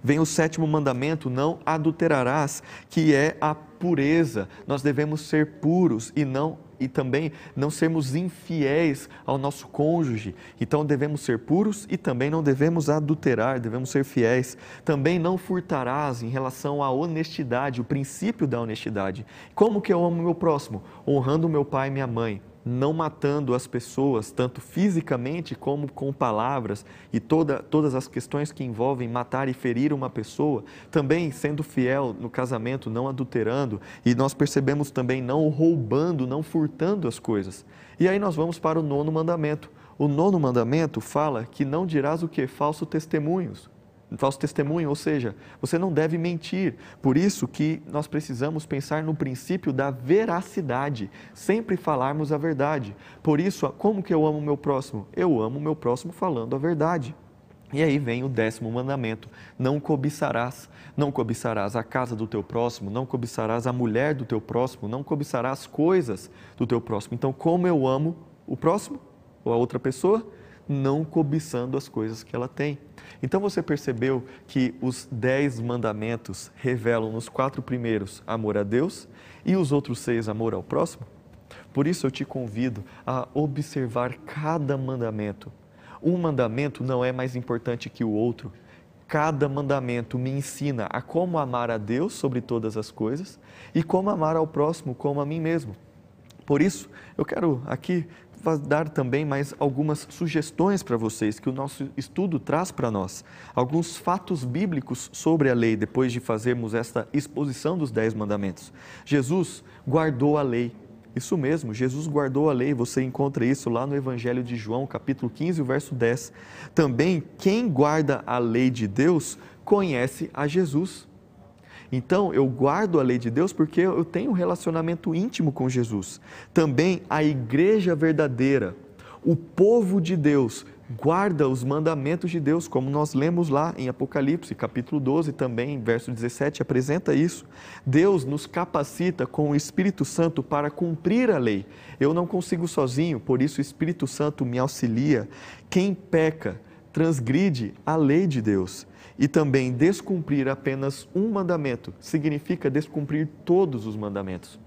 Vem o sétimo mandamento: não adulterarás, que é a pureza. Nós devemos ser puros e não e também não sermos infiéis ao nosso cônjuge. Então devemos ser puros e também não devemos adulterar, devemos ser fiéis. Também não furtarás em relação à honestidade, o princípio da honestidade. Como que eu amo meu próximo? Honrando meu pai e minha mãe não matando as pessoas, tanto fisicamente como com palavras, e toda, todas as questões que envolvem matar e ferir uma pessoa, também sendo fiel no casamento, não adulterando, e nós percebemos também não roubando, não furtando as coisas. E aí nós vamos para o nono mandamento. O nono mandamento fala que não dirás o que? Falso testemunhos. Falso testemunho, ou seja, você não deve mentir. Por isso que nós precisamos pensar no princípio da veracidade, sempre falarmos a verdade. Por isso, como que eu amo o meu próximo? Eu amo o meu próximo falando a verdade. E aí vem o décimo mandamento: não cobiçarás. Não cobiçarás a casa do teu próximo, não cobiçarás a mulher do teu próximo, não cobiçarás coisas do teu próximo. Então, como eu amo o próximo ou a outra pessoa? Não cobiçando as coisas que ela tem. Então você percebeu que os dez mandamentos revelam nos quatro primeiros amor a Deus e os outros seis amor ao próximo? Por isso eu te convido a observar cada mandamento um mandamento não é mais importante que o outro. Cada mandamento me ensina a como amar a Deus sobre todas as coisas e como amar ao próximo como a mim mesmo. Por isso, eu quero aqui dar também mais algumas sugestões para vocês que o nosso estudo traz para nós. Alguns fatos bíblicos sobre a lei, depois de fazermos esta exposição dos Dez Mandamentos. Jesus guardou a lei. Isso mesmo, Jesus guardou a lei, você encontra isso lá no Evangelho de João, capítulo 15, o verso 10. Também, quem guarda a lei de Deus conhece a Jesus. Então, eu guardo a lei de Deus porque eu tenho um relacionamento íntimo com Jesus. Também a igreja verdadeira, o povo de Deus, guarda os mandamentos de Deus, como nós lemos lá em Apocalipse, capítulo 12, também, verso 17, apresenta isso. Deus nos capacita com o Espírito Santo para cumprir a lei. Eu não consigo sozinho, por isso o Espírito Santo me auxilia. Quem peca, transgride a lei de Deus. E também descumprir apenas um mandamento significa descumprir todos os mandamentos.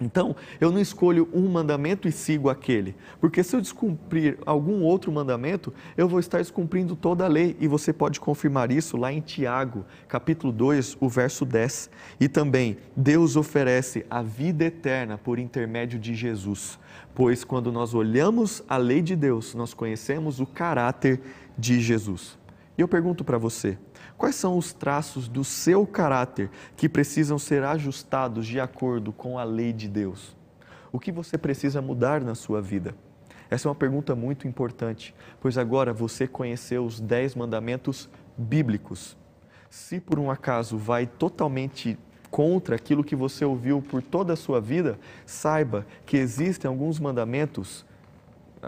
Então, eu não escolho um mandamento e sigo aquele, porque se eu descumprir algum outro mandamento, eu vou estar descumprindo toda a lei, e você pode confirmar isso lá em Tiago, capítulo 2, o verso 10. E também, Deus oferece a vida eterna por intermédio de Jesus, pois quando nós olhamos a lei de Deus, nós conhecemos o caráter de Jesus. E eu pergunto para você, Quais são os traços do seu caráter que precisam ser ajustados de acordo com a lei de Deus? O que você precisa mudar na sua vida? Essa é uma pergunta muito importante, pois agora você conheceu os dez mandamentos bíblicos. Se por um acaso vai totalmente contra aquilo que você ouviu por toda a sua vida, saiba que existem alguns mandamentos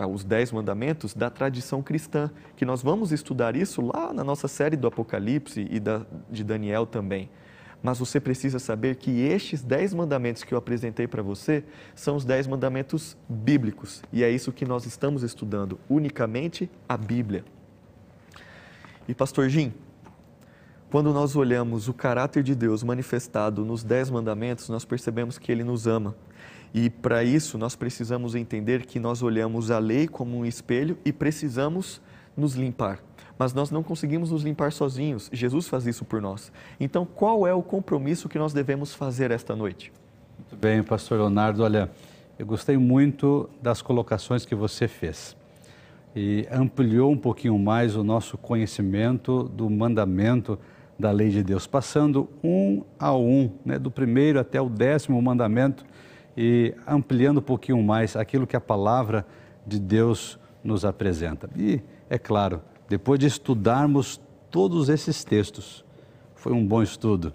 os Dez Mandamentos da tradição cristã, que nós vamos estudar isso lá na nossa série do Apocalipse e da, de Daniel também. Mas você precisa saber que estes dez mandamentos que eu apresentei para você são os dez mandamentos bíblicos. E é isso que nós estamos estudando, unicamente a Bíblia. E Pastor Jim, quando nós olhamos o caráter de Deus manifestado nos dez mandamentos, nós percebemos que Ele nos ama e para isso nós precisamos entender que nós olhamos a lei como um espelho e precisamos nos limpar. Mas nós não conseguimos nos limpar sozinhos. Jesus faz isso por nós. Então, qual é o compromisso que nós devemos fazer esta noite? Muito bem, pastor Leonardo. Olha, eu gostei muito das colocações que você fez. E ampliou um pouquinho mais o nosso conhecimento do mandamento da lei de Deus, passando um a um, né, do primeiro até o décimo mandamento e ampliando um pouquinho mais aquilo que a palavra de Deus nos apresenta. E, é claro, depois de estudarmos todos esses textos, foi um bom estudo.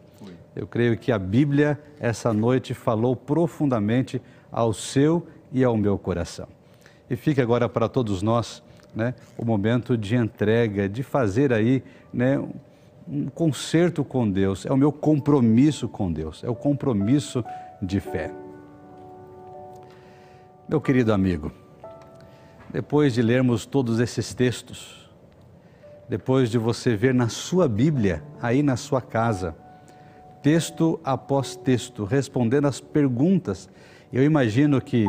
Eu creio que a Bíblia, essa noite, falou profundamente ao seu e ao meu coração. E fica agora para todos nós né, o momento de entrega, de fazer aí né, um concerto com Deus. É o meu compromisso com Deus, é o compromisso de fé. Meu querido amigo, depois de lermos todos esses textos, depois de você ver na sua Bíblia, aí na sua casa, texto após texto, respondendo as perguntas, eu imagino que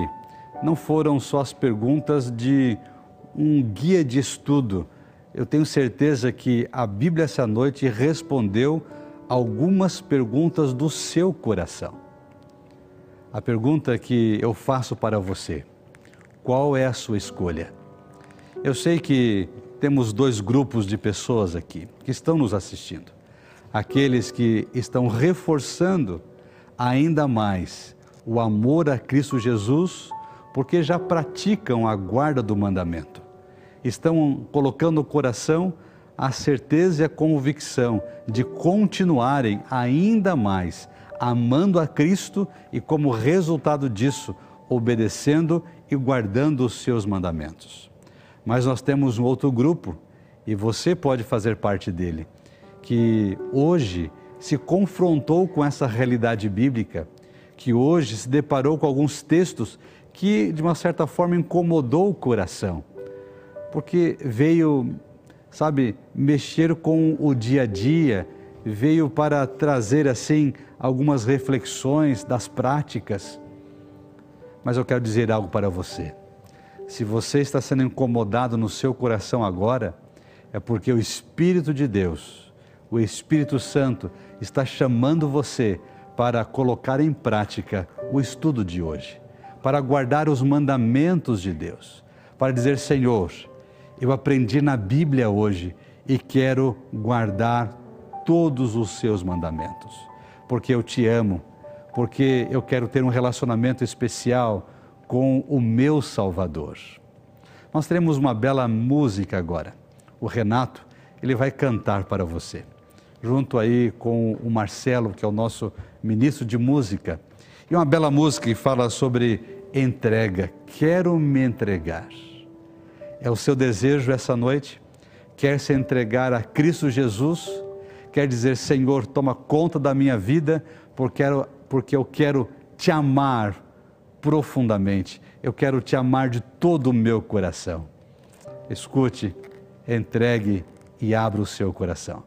não foram só as perguntas de um guia de estudo. Eu tenho certeza que a Bíblia essa noite respondeu algumas perguntas do seu coração a pergunta que eu faço para você: qual é a sua escolha? Eu sei que temos dois grupos de pessoas aqui que estão nos assistindo. Aqueles que estão reforçando ainda mais o amor a Cristo Jesus, porque já praticam a guarda do mandamento. Estão colocando o coração a certeza e a convicção de continuarem ainda mais amando a Cristo e, como resultado disso, obedecendo e guardando os seus mandamentos. Mas nós temos um outro grupo, e você pode fazer parte dele, que hoje se confrontou com essa realidade bíblica, que hoje se deparou com alguns textos que, de uma certa forma, incomodou o coração, porque veio, sabe, mexer com o dia a dia, veio para trazer, assim, algumas reflexões das práticas. Mas eu quero dizer algo para você. Se você está sendo incomodado no seu coração agora, é porque o Espírito de Deus, o Espírito Santo, está chamando você para colocar em prática o estudo de hoje, para guardar os mandamentos de Deus, para dizer: Senhor, eu aprendi na Bíblia hoje e quero guardar todos os seus mandamentos, porque eu te amo, porque eu quero ter um relacionamento especial com o meu Salvador. Nós teremos uma bela música agora. O Renato, ele vai cantar para você junto aí com o Marcelo, que é o nosso ministro de música. E uma bela música que fala sobre entrega. Quero me entregar. É o seu desejo essa noite? Quer se entregar a Cristo Jesus? Quer dizer, Senhor, toma conta da minha vida, porque, porque eu quero te amar profundamente. Eu quero te amar de todo o meu coração. Escute, entregue e abra o seu coração.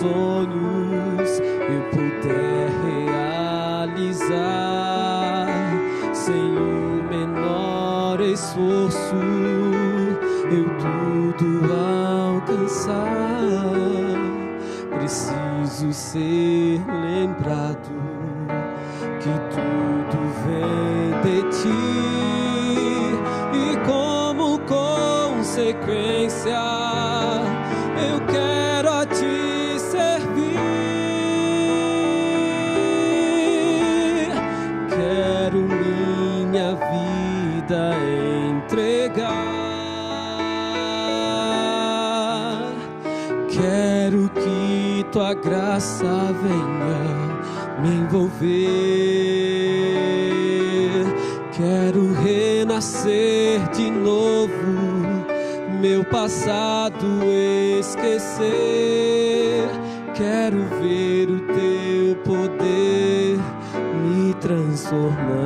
Sonhos eu puder realizar sem o menor esforço, eu tudo alcançar. Preciso ser lembrado que tudo vem de ti e como consequência graça venha me envolver. Quero renascer de novo, meu passado esquecer. Quero ver o teu poder me transformar.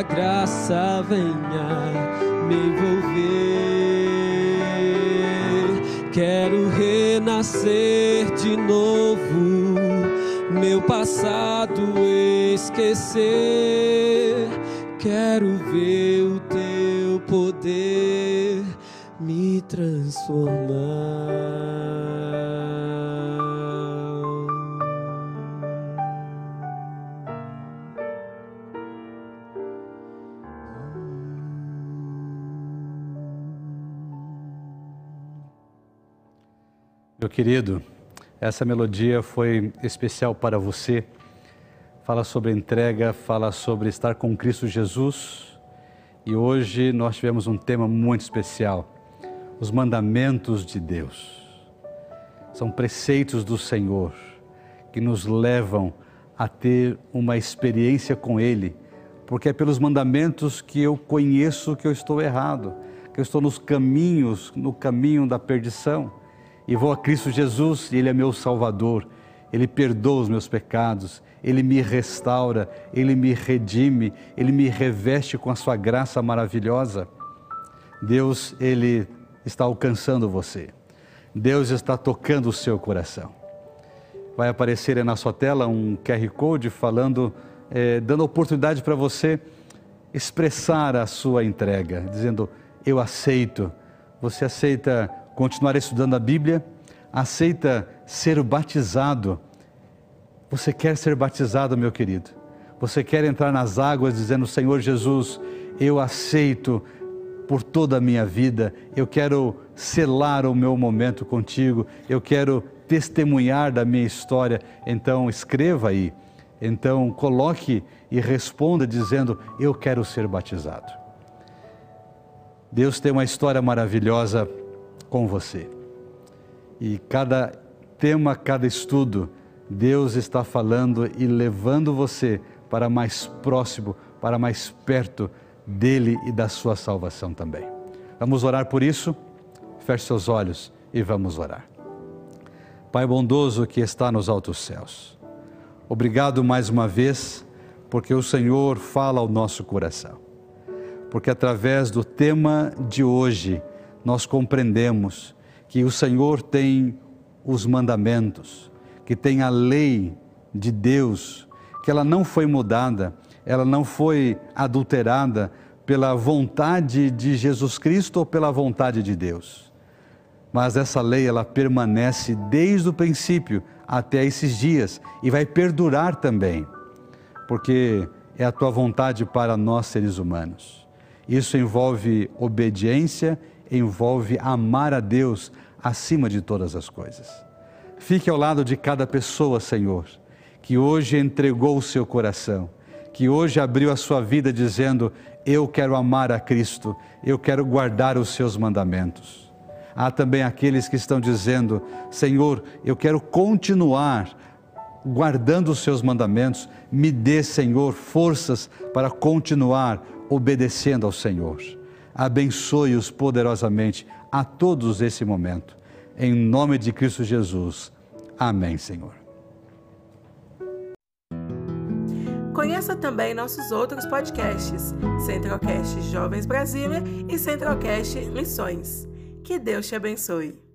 Tua graça venha me envolver. Quero renascer de novo, meu passado esquecer. Quero ver o teu poder me transformar. Meu querido, essa melodia foi especial para você. Fala sobre entrega, fala sobre estar com Cristo Jesus. E hoje nós tivemos um tema muito especial: os mandamentos de Deus. São preceitos do Senhor que nos levam a ter uma experiência com Ele, porque é pelos mandamentos que eu conheço que eu estou errado, que eu estou nos caminhos, no caminho da perdição e vou a Cristo Jesus e Ele é meu Salvador. Ele perdoa os meus pecados, Ele me restaura, Ele me redime, Ele me reveste com a Sua graça maravilhosa. Deus, Ele está alcançando você. Deus está tocando o seu coração. Vai aparecer na sua tela um QR Code falando, eh, dando oportunidade para você expressar a sua entrega, dizendo: Eu aceito. Você aceita continuar estudando a Bíblia, aceita ser batizado. Você quer ser batizado, meu querido? Você quer entrar nas águas dizendo: Senhor Jesus, eu aceito por toda a minha vida, eu quero selar o meu momento contigo, eu quero testemunhar da minha história. Então, escreva aí. Então, coloque e responda dizendo: Eu quero ser batizado. Deus tem uma história maravilhosa com você. E cada tema, cada estudo, Deus está falando e levando você para mais próximo, para mais perto dele e da sua salvação também. Vamos orar por isso? Feche seus olhos e vamos orar. Pai bondoso que está nos altos céus, obrigado mais uma vez, porque o Senhor fala ao nosso coração. Porque através do tema de hoje, nós compreendemos que o Senhor tem os mandamentos, que tem a lei de Deus, que ela não foi mudada, ela não foi adulterada pela vontade de Jesus Cristo ou pela vontade de Deus. Mas essa lei ela permanece desde o princípio até esses dias e vai perdurar também, porque é a tua vontade para nós seres humanos. Isso envolve obediência envolve amar a Deus acima de todas as coisas. Fique ao lado de cada pessoa, Senhor, que hoje entregou o seu coração, que hoje abriu a sua vida dizendo: Eu quero amar a Cristo, eu quero guardar os seus mandamentos. Há também aqueles que estão dizendo: Senhor, eu quero continuar guardando os seus mandamentos, me dê, Senhor, forças para continuar obedecendo ao Senhor abençoe-os poderosamente a todos esse momento. Em nome de Cristo Jesus. Amém, Senhor. Conheça também nossos outros podcasts, Centralcast Jovens Brasília e Centralcast Missões. Que Deus te abençoe.